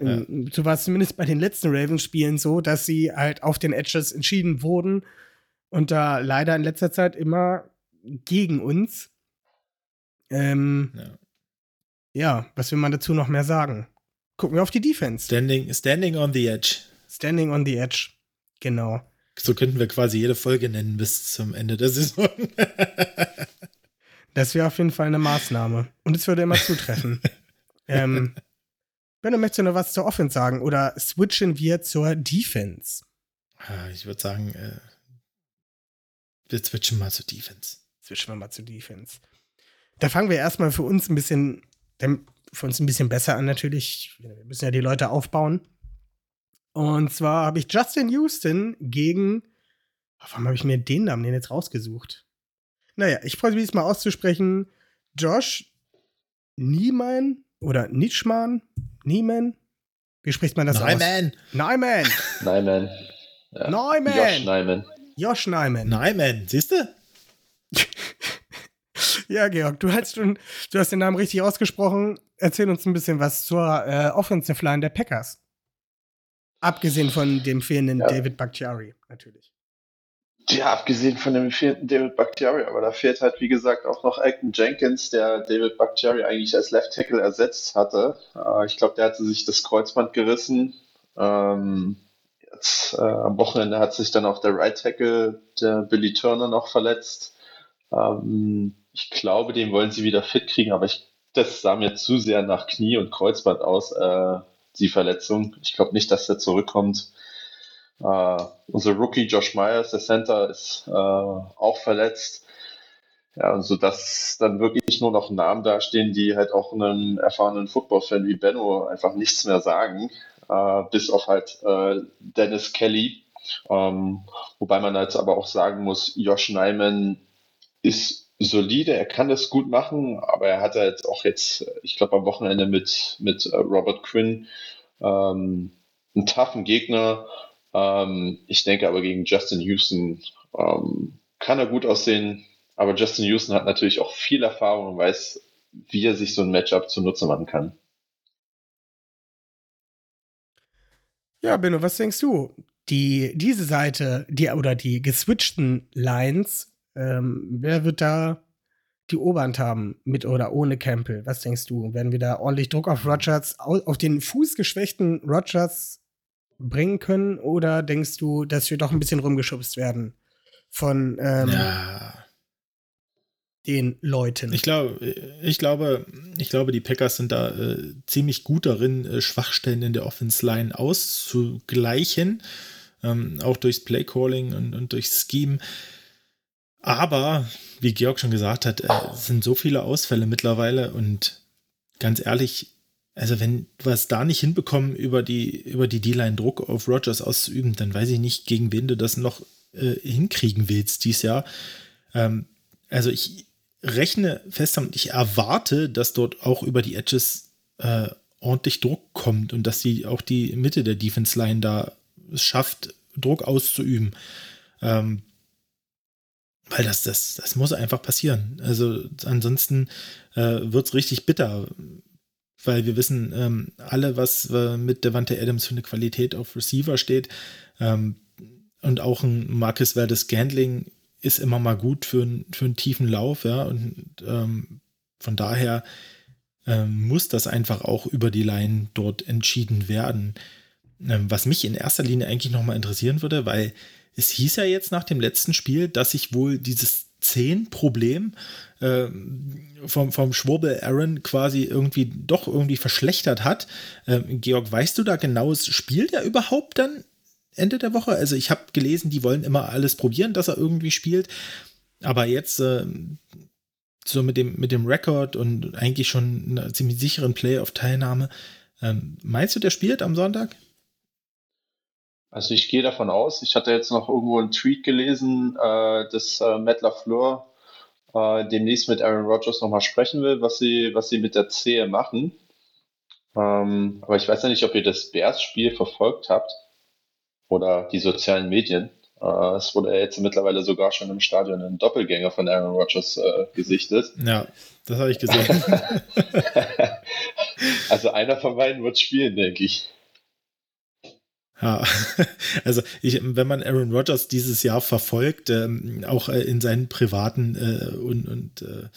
Ja. So war es zumindest bei den letzten Ravens-Spielen so, dass sie halt auf den Edges entschieden wurden und da leider in letzter Zeit immer gegen uns. Ähm, ja. ja, was will man dazu noch mehr sagen? Gucken wir auf die Defense. Standing, standing on the edge. Standing on the edge. Genau. So könnten wir quasi jede Folge nennen bis zum Ende der Saison. das wäre auf jeden Fall eine Maßnahme. Und es würde immer zutreffen. ähm, Benno, möchtest du noch was zur Offense sagen? Oder switchen wir zur Defense? Ah, ich würde sagen, äh, wir switchen mal zur Defense. Switchen wir mal zur Defense. Da fangen wir erstmal für uns ein bisschen, für uns ein bisschen besser an natürlich. Wir müssen ja die Leute aufbauen. Und zwar habe ich Justin Houston gegen. Warum habe ich mir den Namen denn jetzt rausgesucht? Naja, ich freue mich, es mal auszusprechen. Josh Niemann oder Nitschmann? Niemann? Wie spricht man das Neumann. aus? Neumann. Neumann. Ja. Neumann. Josh Neumann. Josh Neumann. Neumann, siehst du? Ja, Georg, du hast, schon, du hast den Namen richtig ausgesprochen. Erzähl uns ein bisschen was zur äh, Offensive Line der Packers. Abgesehen von dem fehlenden ja. David Bakhtiari, natürlich. Ja, abgesehen von dem fehlenden David Bakhtiari, aber da fehlt halt, wie gesagt, auch noch Elton Jenkins, der David Bakhtiari eigentlich als Left Tackle ersetzt hatte. Äh, ich glaube, der hatte sich das Kreuzband gerissen. Ähm, jetzt, äh, am Wochenende hat sich dann auch der Right Tackle, der Billy Turner, noch verletzt. Ähm, ich glaube, den wollen sie wieder fit kriegen, aber ich, das sah mir zu sehr nach Knie und Kreuzband aus, äh, die Verletzung. Ich glaube nicht, dass der zurückkommt. Uh, unser Rookie Josh Myers, der Center, ist uh, auch verletzt. Ja, und so dass dann wirklich nur noch Namen dastehen, die halt auch einem erfahrenen Football-Fan wie Benno einfach nichts mehr sagen, uh, bis auf halt Dennis Kelly. Ähm, wobei man jetzt aber auch sagen muss, Josh Nyman ist solide, er kann das gut machen, aber er hat halt auch jetzt, ich glaube, am Wochenende mit, mit äh, Robert Quinn ähm, einen toughen Gegner. Ähm, ich denke aber gegen Justin Houston ähm, kann er gut aussehen, aber Justin Houston hat natürlich auch viel Erfahrung und weiß, wie er sich so ein Matchup zunutze machen kann. Ja, Benno, was denkst du? Die, diese Seite, die oder die geswitchten Lines ähm, wer wird da die Oberhand haben, mit oder ohne Campbell? Was denkst du? Werden wir da ordentlich Druck auf Rogers, auf den fußgeschwächten Rogers bringen können? Oder denkst du, dass wir doch ein bisschen rumgeschubst werden von, ähm, ja. den Leuten. Ich glaube, ich glaube, ich glaube, die Packers sind da äh, ziemlich gut darin, äh, Schwachstellen in der Offense Line auszugleichen, ähm, auch durchs Playcalling und, und durchs Scheme. Aber wie Georg schon gesagt hat, äh, es sind so viele Ausfälle mittlerweile und ganz ehrlich, also wenn wir es da nicht hinbekommen, über die über die D-Line Druck auf Rogers auszuüben, dann weiß ich nicht, gegen wen du das noch äh, hinkriegen willst dieses Jahr. Ähm, also ich rechne fest damit, ich erwarte, dass dort auch über die Edges äh, ordentlich Druck kommt und dass sie auch die Mitte der Defense Line da schafft, Druck auszuüben. Ähm, weil das, das, das muss einfach passieren. Also ansonsten äh, wird es richtig bitter, weil wir wissen ähm, alle, was äh, mit Devante Adams für eine Qualität auf Receiver steht. Ähm, und auch ein Marcus Verdes Gandling ist immer mal gut für, für einen tiefen Lauf, ja. Und ähm, von daher ähm, muss das einfach auch über die Line dort entschieden werden. Ähm, was mich in erster Linie eigentlich nochmal interessieren würde, weil es hieß ja jetzt nach dem letzten Spiel, dass sich wohl dieses 10-Problem äh, vom, vom Schwurbel Aaron quasi irgendwie doch irgendwie verschlechtert hat. Ähm, Georg, weißt du da genaues, spielt er überhaupt dann Ende der Woche? Also ich habe gelesen, die wollen immer alles probieren, dass er irgendwie spielt. Aber jetzt äh, so mit dem, mit dem Rekord und eigentlich schon einer ziemlich sicheren Playoff-Teilnahme. Ähm, meinst du, der spielt am Sonntag? Also ich gehe davon aus, ich hatte jetzt noch irgendwo einen Tweet gelesen, äh, dass äh, Matt LaFleur äh, demnächst mit Aaron Rodgers nochmal sprechen will, was sie, was sie mit der Zehe machen. Ähm, aber ich weiß ja nicht, ob ihr das Bears-Spiel verfolgt habt oder die sozialen Medien. Äh, es wurde ja jetzt mittlerweile sogar schon im Stadion ein Doppelgänger von Aaron Rodgers äh, gesichtet. Ja, das habe ich gesehen. also einer von beiden wird spielen, denke ich. Ja, also ich, wenn man Aaron Rodgers dieses Jahr verfolgt, ähm, auch äh, in seinen privaten äh, und, und äh,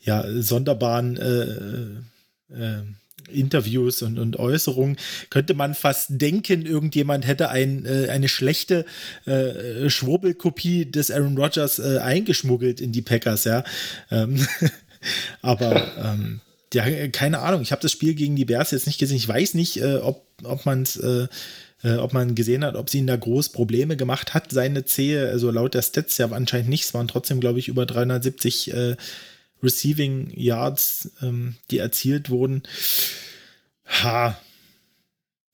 ja, sonderbaren äh, äh, Interviews und, und Äußerungen, könnte man fast denken, irgendjemand hätte ein, äh, eine schlechte äh, Schwurbelkopie des Aaron Rodgers äh, eingeschmuggelt in die Packers, ja. Ähm, aber ähm, ja, keine Ahnung. Ich habe das Spiel gegen die Bears jetzt nicht gesehen. Ich weiß nicht, äh, ob, ob man es äh, äh, ob man gesehen hat, ob sie ihn da groß Probleme gemacht hat, seine Zehe, also laut der Stats ja anscheinend nicht, es waren trotzdem, glaube ich, über 370 äh, Receiving Yards, ähm, die erzielt wurden. Ha.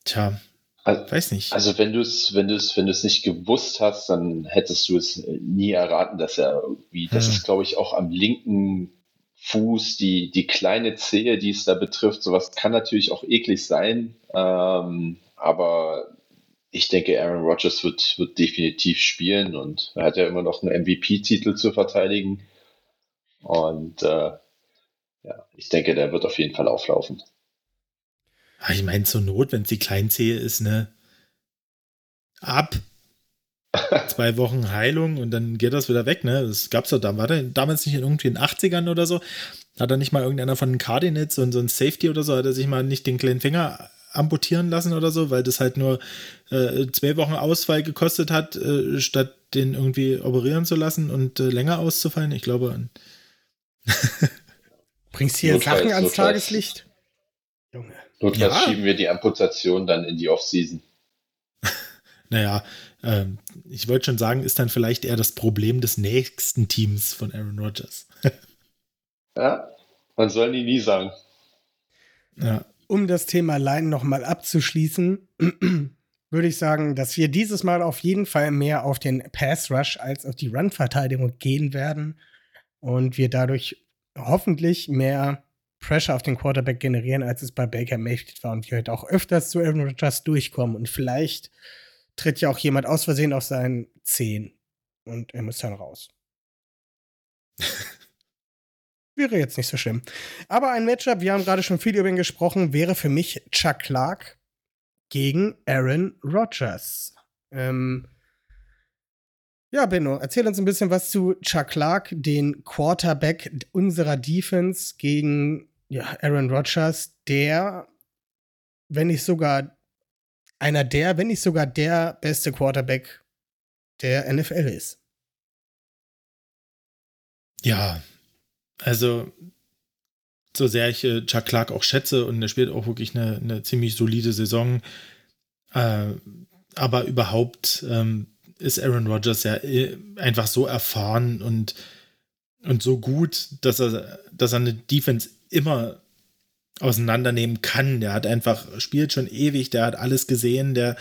Tja. Also, weiß nicht. Also wenn du es, wenn du es, wenn du es nicht gewusst hast, dann hättest du es nie erraten, dass er irgendwie, das hm. ist, glaube ich, auch am linken Fuß, die, die kleine Zehe, die es da betrifft, sowas kann natürlich auch eklig sein. Ähm, aber ich denke, Aaron Rodgers wird, wird definitiv spielen und er hat ja immer noch einen MVP-Titel zu verteidigen. Und äh, ja, ich denke, der wird auf jeden Fall auflaufen. Ah, ich meine, zur Not, wenn es die Kleinzehe ist, ne? Ab. Zwei Wochen Heilung und dann geht das wieder weg, ne? Das gab's doch da, war damals nicht irgendwie in den 80ern oder so? Hat da nicht mal irgendeiner von den Cardinals und so ein Safety oder so, hat er sich mal nicht den kleinen Finger amputieren lassen oder so, weil das halt nur äh, zwei Wochen Ausfall gekostet hat, äh, statt den irgendwie operieren zu lassen und äh, länger auszufallen. Ich glaube. Bringst hier Notfalls, Sachen ans Notfalls. Tageslicht? Junge. Notfalls ja. schieben wir die Amputation dann in die Offseason. naja, ähm, ich wollte schon sagen, ist dann vielleicht eher das Problem des nächsten Teams von Aaron Rodgers. ja, man soll die nie sagen. Ja um das Thema Line nochmal abzuschließen, würde ich sagen, dass wir dieses Mal auf jeden Fall mehr auf den Pass Rush als auf die Run-Verteidigung gehen werden und wir dadurch hoffentlich mehr Pressure auf den Quarterback generieren, als es bei Baker Mayfield war und wir heute auch öfters zu Aaron Rodgers durchkommen und vielleicht tritt ja auch jemand aus Versehen auf seinen Zehen und er muss dann raus. Wäre jetzt nicht so schlimm. Aber ein Matchup, wir haben gerade schon viel über ihn gesprochen, wäre für mich Chuck Clark gegen Aaron Rodgers. Ähm ja, Benno, erzähl uns ein bisschen was zu Chuck Clark, den Quarterback unserer Defense gegen ja, Aaron Rodgers, der, wenn nicht sogar einer der, wenn nicht sogar der beste Quarterback der NFL ist. Ja, also so sehr ich äh, Chuck Clark auch schätze und er spielt auch wirklich eine, eine ziemlich solide Saison, äh, aber überhaupt ähm, ist Aaron Rodgers ja äh, einfach so erfahren und, und so gut, dass er, dass er eine Defense immer auseinandernehmen kann. Der hat einfach, spielt schon ewig, der hat alles gesehen, der,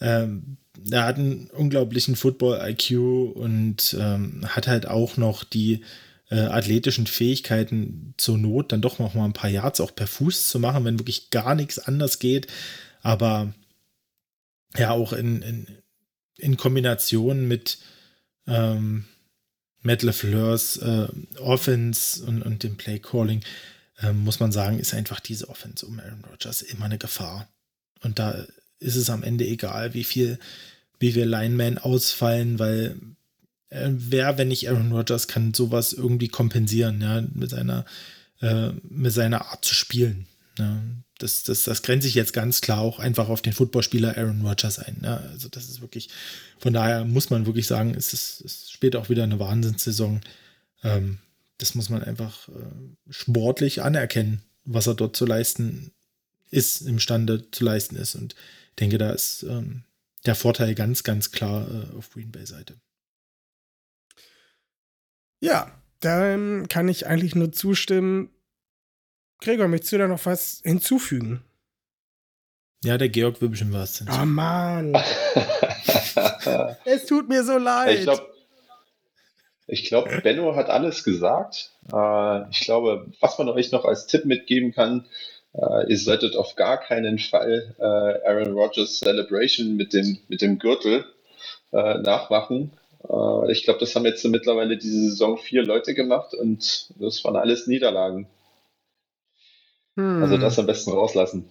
ähm, der hat einen unglaublichen Football-IQ und ähm, hat halt auch noch die äh, athletischen Fähigkeiten zur Not, dann doch noch mal ein paar Yards auch per Fuß zu machen, wenn wirklich gar nichts anders geht. Aber ja, auch in, in, in Kombination mit ähm, Matt LeFleurs äh, Offense und, und dem Play Calling ähm, muss man sagen, ist einfach diese Offense um Aaron Rodgers immer eine Gefahr. Und da ist es am Ende egal, wie viel, wie wir Linemen ausfallen, weil äh, wer, wenn nicht Aaron Rodgers, kann sowas irgendwie kompensieren, ja, mit seiner, äh, mit seiner Art zu spielen. Ja. Das, das, das grenzt sich jetzt ganz klar auch einfach auf den Footballspieler Aaron Rodgers ein. Ja. Also das ist wirklich, von daher muss man wirklich sagen, es, ist, es spielt auch wieder eine Wahnsinnssaison. Ähm, das muss man einfach äh, sportlich anerkennen, was er dort zu leisten ist, imstande zu leisten ist. Und ich denke, da ist ähm, der Vorteil ganz, ganz klar äh, auf Green Bay Seite. Ja, dann kann ich eigentlich nur zustimmen. Gregor, möchtest du da noch was hinzufügen? Ja, der Georg will bestimmt was hinzufügen. Oh Mann. es tut mir so leid. Ich glaube, ich glaube, Benno hat alles gesagt. Äh, ich glaube, was man euch noch als Tipp mitgeben kann, äh, ihr solltet auf gar keinen Fall äh, Aaron Rodgers Celebration mit dem, mit dem Gürtel nachmachen. Äh, ich glaube, das haben jetzt mittlerweile diese Saison vier Leute gemacht und das waren alles Niederlagen. Hm. Also das am besten rauslassen.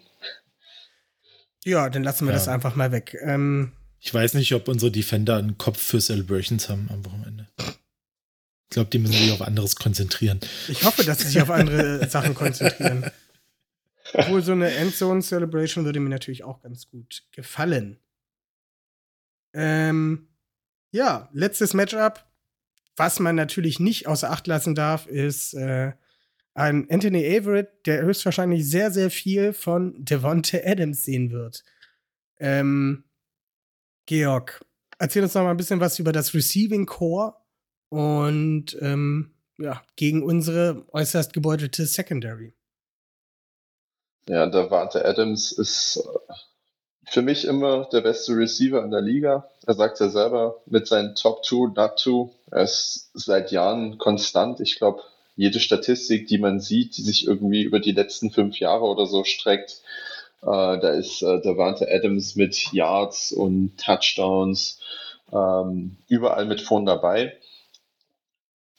Ja, dann lassen wir ja. das einfach mal weg. Ähm, ich weiß nicht, ob unsere Defender einen Kopf für Celebrations haben am Wochenende. Ich glaube, die müssen sich auf anderes konzentrieren. Ich hoffe, dass sie sich auf andere Sachen konzentrieren. Obwohl so eine Endzone Celebration würde mir natürlich auch ganz gut gefallen. Ähm, ja, letztes Matchup. Was man natürlich nicht außer Acht lassen darf, ist äh, ein Anthony Averett, der höchstwahrscheinlich sehr, sehr viel von Devonte Adams sehen wird. Ähm, Georg, erzähl uns noch mal ein bisschen was über das Receiving Core und ähm, ja, gegen unsere äußerst gebeutelte Secondary. Ja, Warte Adams ist für mich immer der beste Receiver in der Liga. Er sagt ja selber mit seinen Top 2, Not 2. Er ist seit Jahren konstant. Ich glaube, jede Statistik, die man sieht, die sich irgendwie über die letzten fünf Jahre oder so streckt, äh, da ist äh, Davante Adams mit Yards und Touchdowns ähm, überall mit vorn dabei.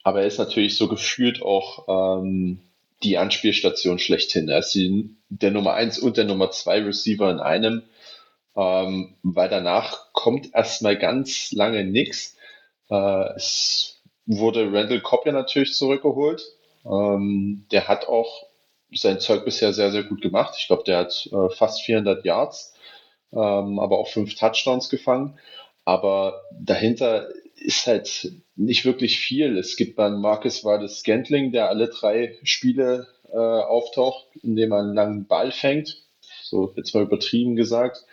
Aber er ist natürlich so gefühlt auch ähm, die Anspielstation schlechthin. Er ist die, der Nummer 1 und der Nummer 2 Receiver in einem, ähm, weil danach kommt erstmal ganz lange nichts. Äh, es wurde Randall Cobb ja natürlich zurückgeholt. Ähm, der hat auch sein Zeug bisher sehr, sehr gut gemacht. Ich glaube, der hat äh, fast 400 Yards, ähm, aber auch fünf Touchdowns gefangen. Aber dahinter ist halt nicht wirklich viel. Es gibt beim Marcus Valdes Scantling, der alle drei Spiele äh, auftaucht, indem er einen langen Ball fängt. So jetzt mal übertrieben gesagt.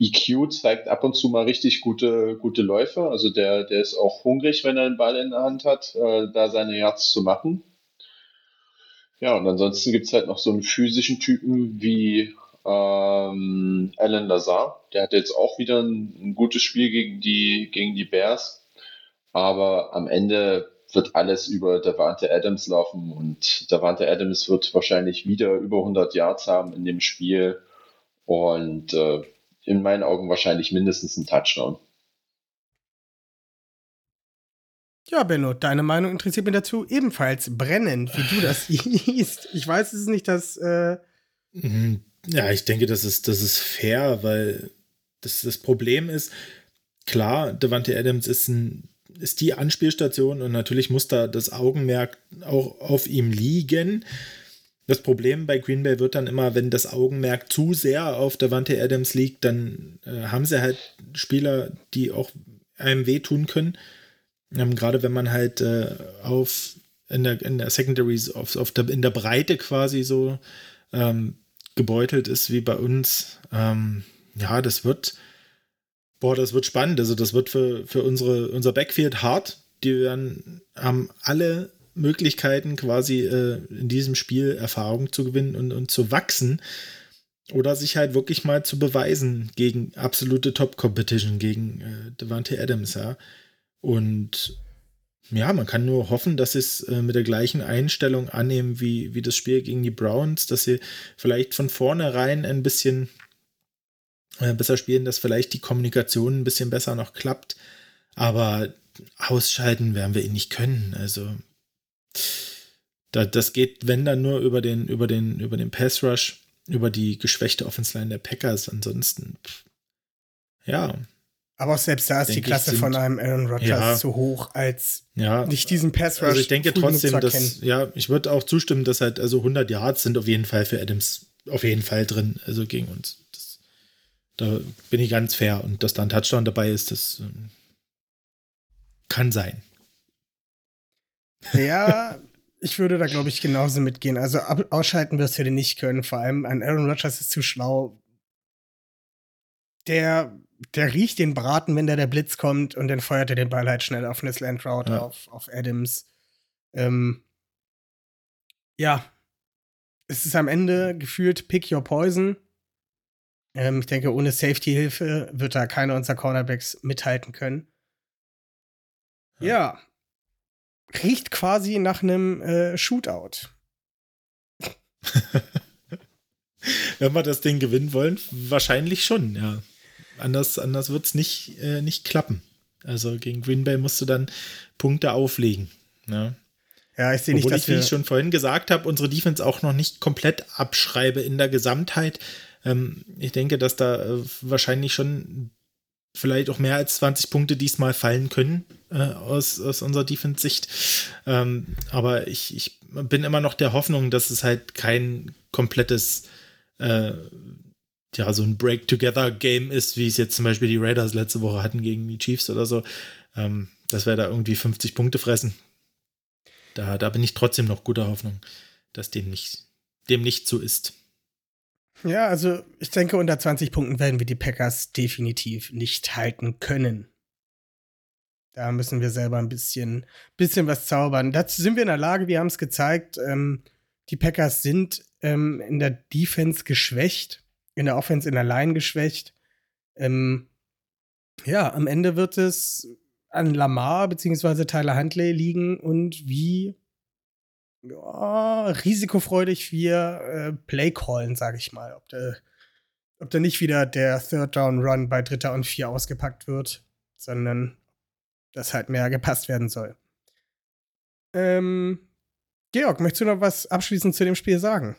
EQ zeigt ab und zu mal richtig gute, gute Läufe. Also der, der ist auch hungrig, wenn er einen Ball in der Hand hat, äh, da seine Yards zu machen. Ja, und ansonsten gibt es halt noch so einen physischen Typen wie ähm, Alan Lazar. Der hat jetzt auch wieder ein, ein gutes Spiel gegen die, gegen die Bears. Aber am Ende wird alles über Davante Adams laufen und Davante Adams wird wahrscheinlich wieder über 100 Yards haben in dem Spiel und äh, in meinen Augen wahrscheinlich mindestens ein Touchdown. Ja, Benno, deine Meinung interessiert mich dazu ebenfalls brennend, wie du das siehst. Ich weiß, es ist nicht das. Äh mhm. ja, ich denke, das ist, das ist fair, weil das, das Problem ist, klar, Devante Adams ist ein ist die Anspielstation und natürlich muss da das Augenmerk auch auf ihm liegen. Das Problem bei Green Bay wird dann immer, wenn das Augenmerk zu sehr auf Davante Adams liegt, dann äh, haben sie halt Spieler, die auch einem wehtun können. Ähm, Gerade wenn man halt äh, auf in der, in der Secondary auf, auf der, in der Breite quasi so ähm, gebeutelt ist wie bei uns. Ähm, ja, das wird, boah, das wird spannend. Also das wird für, für unsere, unser Backfield hart. Die werden, haben alle Möglichkeiten quasi äh, in diesem Spiel Erfahrung zu gewinnen und, und zu wachsen. Oder sich halt wirklich mal zu beweisen gegen absolute Top-Competition, gegen äh, Devante Adams, ja. Und ja, man kann nur hoffen, dass sie es äh, mit der gleichen Einstellung annehmen wie, wie das Spiel gegen die Browns, dass sie vielleicht von vornherein ein bisschen äh, besser spielen, dass vielleicht die Kommunikation ein bisschen besser noch klappt. Aber ausschalten werden wir ihn nicht können. Also da, das geht, wenn dann nur über den, über den, über den Pass Rush, über die geschwächte Offense Line der Packers. Ansonsten, pff, ja. Aber auch selbst da ist die Klasse sind, von einem Aaron Rodgers ja, zu hoch, als ja, nicht diesen Pass Rush. Also ich denke trotzdem, dass, ja, ich würde auch zustimmen, dass halt, also 100 Yards sind auf jeden Fall für Adams auf jeden Fall drin, also gegen uns. Das, da bin ich ganz fair und dass da ein Touchdown dabei ist, das ähm, kann sein. Ja, ich würde da, glaube ich, genauso mitgehen. Also ausschalten wirst du den nicht können. Vor allem ein Aaron Rodgers ist zu schlau. Der, der riecht den Braten, wenn da der Blitz kommt und dann feuert er den Ball halt schnell auf eine Slant Route, ja. auf, auf Adams. Ähm, ja, es ist am Ende gefühlt Pick Your Poison. Ähm, ich denke, ohne Safety-Hilfe wird da keiner unserer Cornerbacks mithalten können. Ja. ja riecht quasi nach einem äh, Shootout. Wenn wir das Ding gewinnen wollen, wahrscheinlich schon, ja. Anders, anders wird es nicht, äh, nicht klappen. Also gegen Green Bay musst du dann Punkte auflegen. Ja, ja ich sehe nicht, dass ich, wie ich schon vorhin gesagt habe, unsere Defense auch noch nicht komplett abschreibe in der Gesamtheit. Ähm, ich denke, dass da äh, wahrscheinlich schon vielleicht auch mehr als 20 Punkte diesmal fallen können äh, aus, aus unserer Defense-Sicht. Ähm, aber ich, ich bin immer noch der Hoffnung, dass es halt kein komplettes, äh, ja, so ein Break-Together-Game ist, wie es jetzt zum Beispiel die Raiders letzte Woche hatten gegen die Chiefs oder so. Ähm, dass wir da irgendwie 50 Punkte fressen. Da, da bin ich trotzdem noch guter Hoffnung, dass dem nicht, dem nicht so ist. Ja, also ich denke, unter 20 Punkten werden wir die Packers definitiv nicht halten können. Da müssen wir selber ein bisschen, bisschen was zaubern. Dazu sind wir in der Lage, wir haben es gezeigt. Ähm, die Packers sind ähm, in der Defense geschwächt, in der Offense in der Line geschwächt. Ähm, ja, am Ende wird es an Lamar bzw. Tyler Huntley liegen und wie ja, risikofreudig wir äh, Play callen, sage ich mal. Ob da, ob nicht wieder der Third Down Run bei Dritter und Vier ausgepackt wird, sondern das halt mehr gepasst werden soll. Ähm, Georg, möchtest du noch was abschließend zu dem Spiel sagen?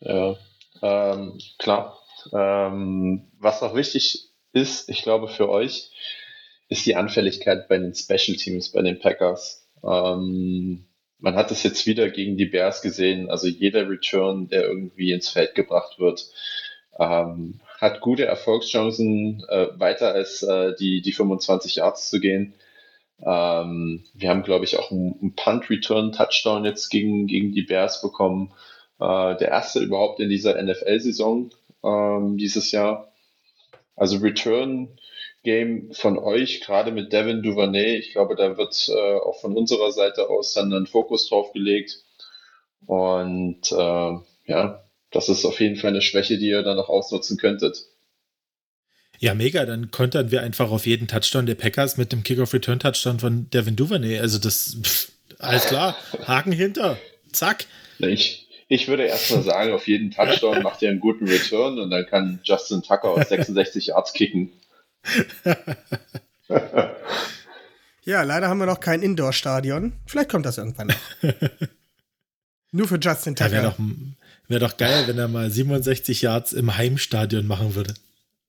Ja, ähm, klar. Ähm, was noch wichtig ist, ich glaube für euch, ist die Anfälligkeit bei den Special Teams, bei den Packers. Ähm, man hat es jetzt wieder gegen die Bears gesehen. Also jeder Return, der irgendwie ins Feld gebracht wird, ähm, hat gute Erfolgschancen, äh, weiter als äh, die, die 25 Yards zu gehen. Ähm, wir haben, glaube ich, auch einen, einen Punt-Return-Touchdown jetzt gegen, gegen die Bears bekommen. Äh, der erste überhaupt in dieser NFL-Saison ähm, dieses Jahr. Also Return Game von euch, gerade mit Devin Duvernay. Ich glaube, da wird äh, auch von unserer Seite aus dann ein Fokus drauf gelegt. Und äh, ja, das ist auf jeden Fall eine Schwäche, die ihr dann noch ausnutzen könntet. Ja, mega. Dann kontern wir einfach auf jeden Touchdown der Packers mit dem Kickoff-Return-Touchdown von Devin Duvernay. Also das, pff, alles klar. Haken hinter. Zack. Ich, ich würde erstmal sagen, auf jeden Touchdown macht ihr einen guten Return und dann kann Justin Tucker aus 66 Yards kicken. Ja, leider haben wir noch kein Indoor-Stadion. Vielleicht kommt das irgendwann noch. Nur für Justin Tucker. Ja, Wäre doch, wär doch geil, wenn er mal 67 Yards im Heimstadion machen würde.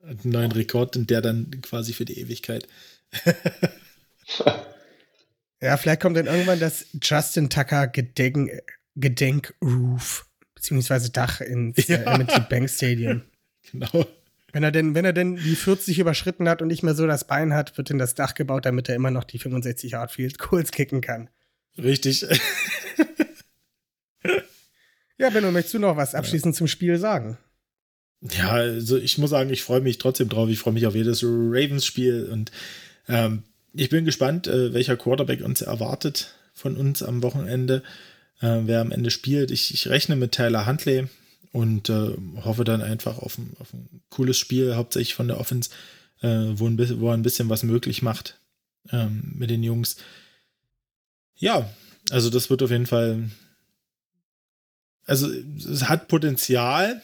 Einen neuen Rekord und der dann quasi für die Ewigkeit. ja, vielleicht kommt dann irgendwann das Justin Tucker Gedenk, Gedenkroof, beziehungsweise Dach ins ja. äh, M&T Bank Stadium. Genau. Wenn er denn, wenn er denn die 40 überschritten hat und nicht mehr so das Bein hat, wird in das Dach gebaut, damit er immer noch die 65 Yard Field Goals kicken kann. Richtig. ja, Benno, möchtest du noch was abschließend ja. zum Spiel sagen? Ja, also ich muss sagen, ich freue mich trotzdem drauf. Ich freue mich auf jedes Ravens-Spiel und ähm, ich bin gespannt, äh, welcher Quarterback uns erwartet von uns am Wochenende, äh, wer am Ende spielt. Ich, ich rechne mit Tyler Huntley und äh, hoffe dann einfach auf ein, auf ein, cooles Spiel, hauptsächlich von der Offense, äh, wo, ein bisschen, wo er ein bisschen was möglich macht ähm, mit den Jungs. Ja, also das wird auf jeden Fall. Also es hat Potenzial,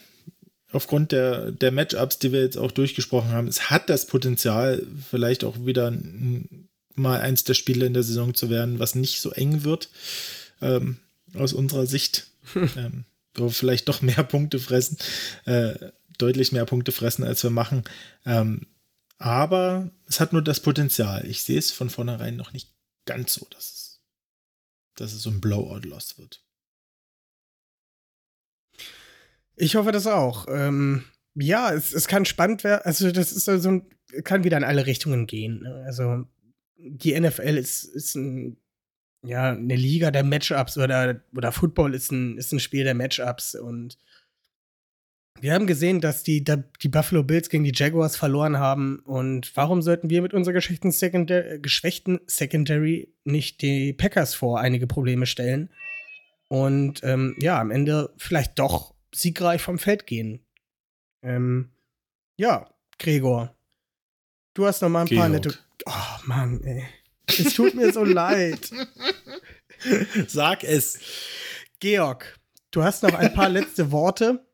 aufgrund der, der Matchups, die wir jetzt auch durchgesprochen haben, es hat das Potenzial, vielleicht auch wieder mal eins der Spiele in der Saison zu werden, was nicht so eng wird, ähm, aus unserer Sicht. ähm, vielleicht doch mehr Punkte fressen, äh, deutlich mehr Punkte fressen, als wir machen. Ähm, aber es hat nur das Potenzial. Ich sehe es von vornherein noch nicht ganz so, dass es, dass es so ein Blowout-Loss wird. Ich hoffe das auch. Ähm, ja, es, es kann spannend werden. Also, das ist so ein, kann wieder in alle Richtungen gehen. Ne? Also, die NFL ist, ist ein, ja, eine Liga der Matchups oder, oder Football ist ein, ist ein Spiel der Matchups und wir haben gesehen, dass die, die Buffalo Bills gegen die Jaguars verloren haben. Und warum sollten wir mit unserer geschwächten Secondary, geschwächten Secondary nicht die Packers vor einige Probleme stellen? Und ähm, ja, am Ende vielleicht doch siegreich vom Feld gehen. Ähm, ja, Gregor. Du hast noch mal ein Georg. paar nette. Oh Mann, ey. Es tut mir so leid. Sag es. Georg, du hast noch ein paar letzte Worte,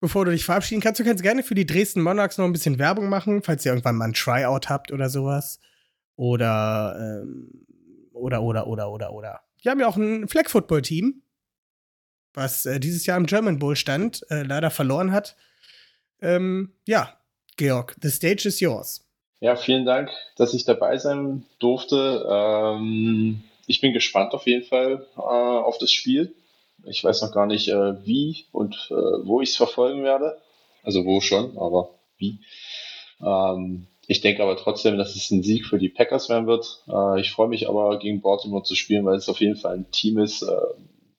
bevor du dich verabschieden kannst. Du kannst gerne für die Dresden Monarchs noch ein bisschen Werbung machen, falls ihr irgendwann mal ein Tryout habt oder sowas. Oder, ähm, oder, oder, oder, oder, oder. Wir haben ja auch ein Flag-Football-Team was äh, dieses Jahr im German Bowl stand, äh, leider verloren hat. Ähm, ja, Georg, the stage is yours. Ja, vielen Dank, dass ich dabei sein durfte. Ähm, ich bin gespannt auf jeden Fall äh, auf das Spiel. Ich weiß noch gar nicht, äh, wie und äh, wo ich es verfolgen werde. Also wo schon, aber wie. Ähm, ich denke aber trotzdem, dass es ein Sieg für die Packers werden wird. Äh, ich freue mich aber gegen Baltimore zu spielen, weil es auf jeden Fall ein Team ist,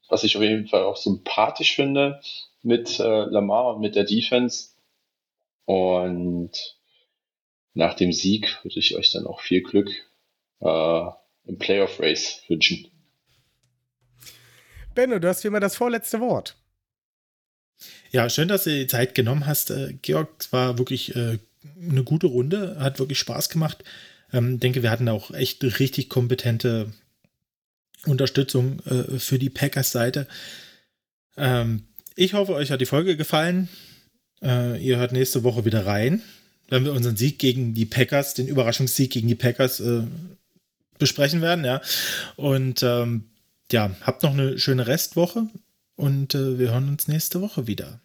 was ich auf jeden Fall auch sympathisch finde mit äh, Lamar und mit der Defense. Und nach dem Sieg würde ich euch dann auch viel Glück äh, im Playoff Race wünschen. Benno, du hast wie immer das vorletzte Wort. Ja, schön, dass du die Zeit genommen hast, äh, Georg. Es war wirklich äh, eine gute Runde, hat wirklich Spaß gemacht. Ähm, denke, wir hatten auch echt richtig kompetente Unterstützung äh, für die Packers-Seite. Ähm, ich hoffe, euch hat die Folge gefallen. Äh, ihr hört nächste Woche wieder rein, wenn wir unseren Sieg gegen die Packers, den Überraschungssieg gegen die Packers äh, besprechen werden. Ja. Und ähm, ja, habt noch eine schöne Restwoche und äh, wir hören uns nächste Woche wieder.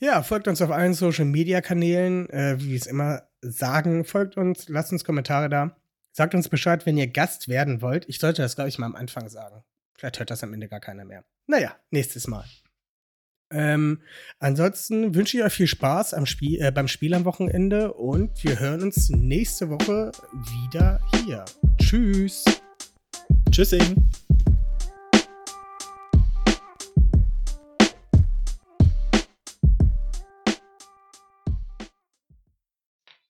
Ja, folgt uns auf allen Social Media Kanälen, äh, wie wir es immer sagen. Folgt uns, lasst uns Kommentare da. Sagt uns Bescheid, wenn ihr Gast werden wollt. Ich sollte das, glaube ich, mal am Anfang sagen. Vielleicht hört das am Ende gar keiner mehr. Naja, nächstes Mal. Ähm, ansonsten wünsche ich euch viel Spaß Spiel, äh, beim Spiel am Wochenende und wir hören uns nächste Woche wieder hier. Tschüss. Tschüssing.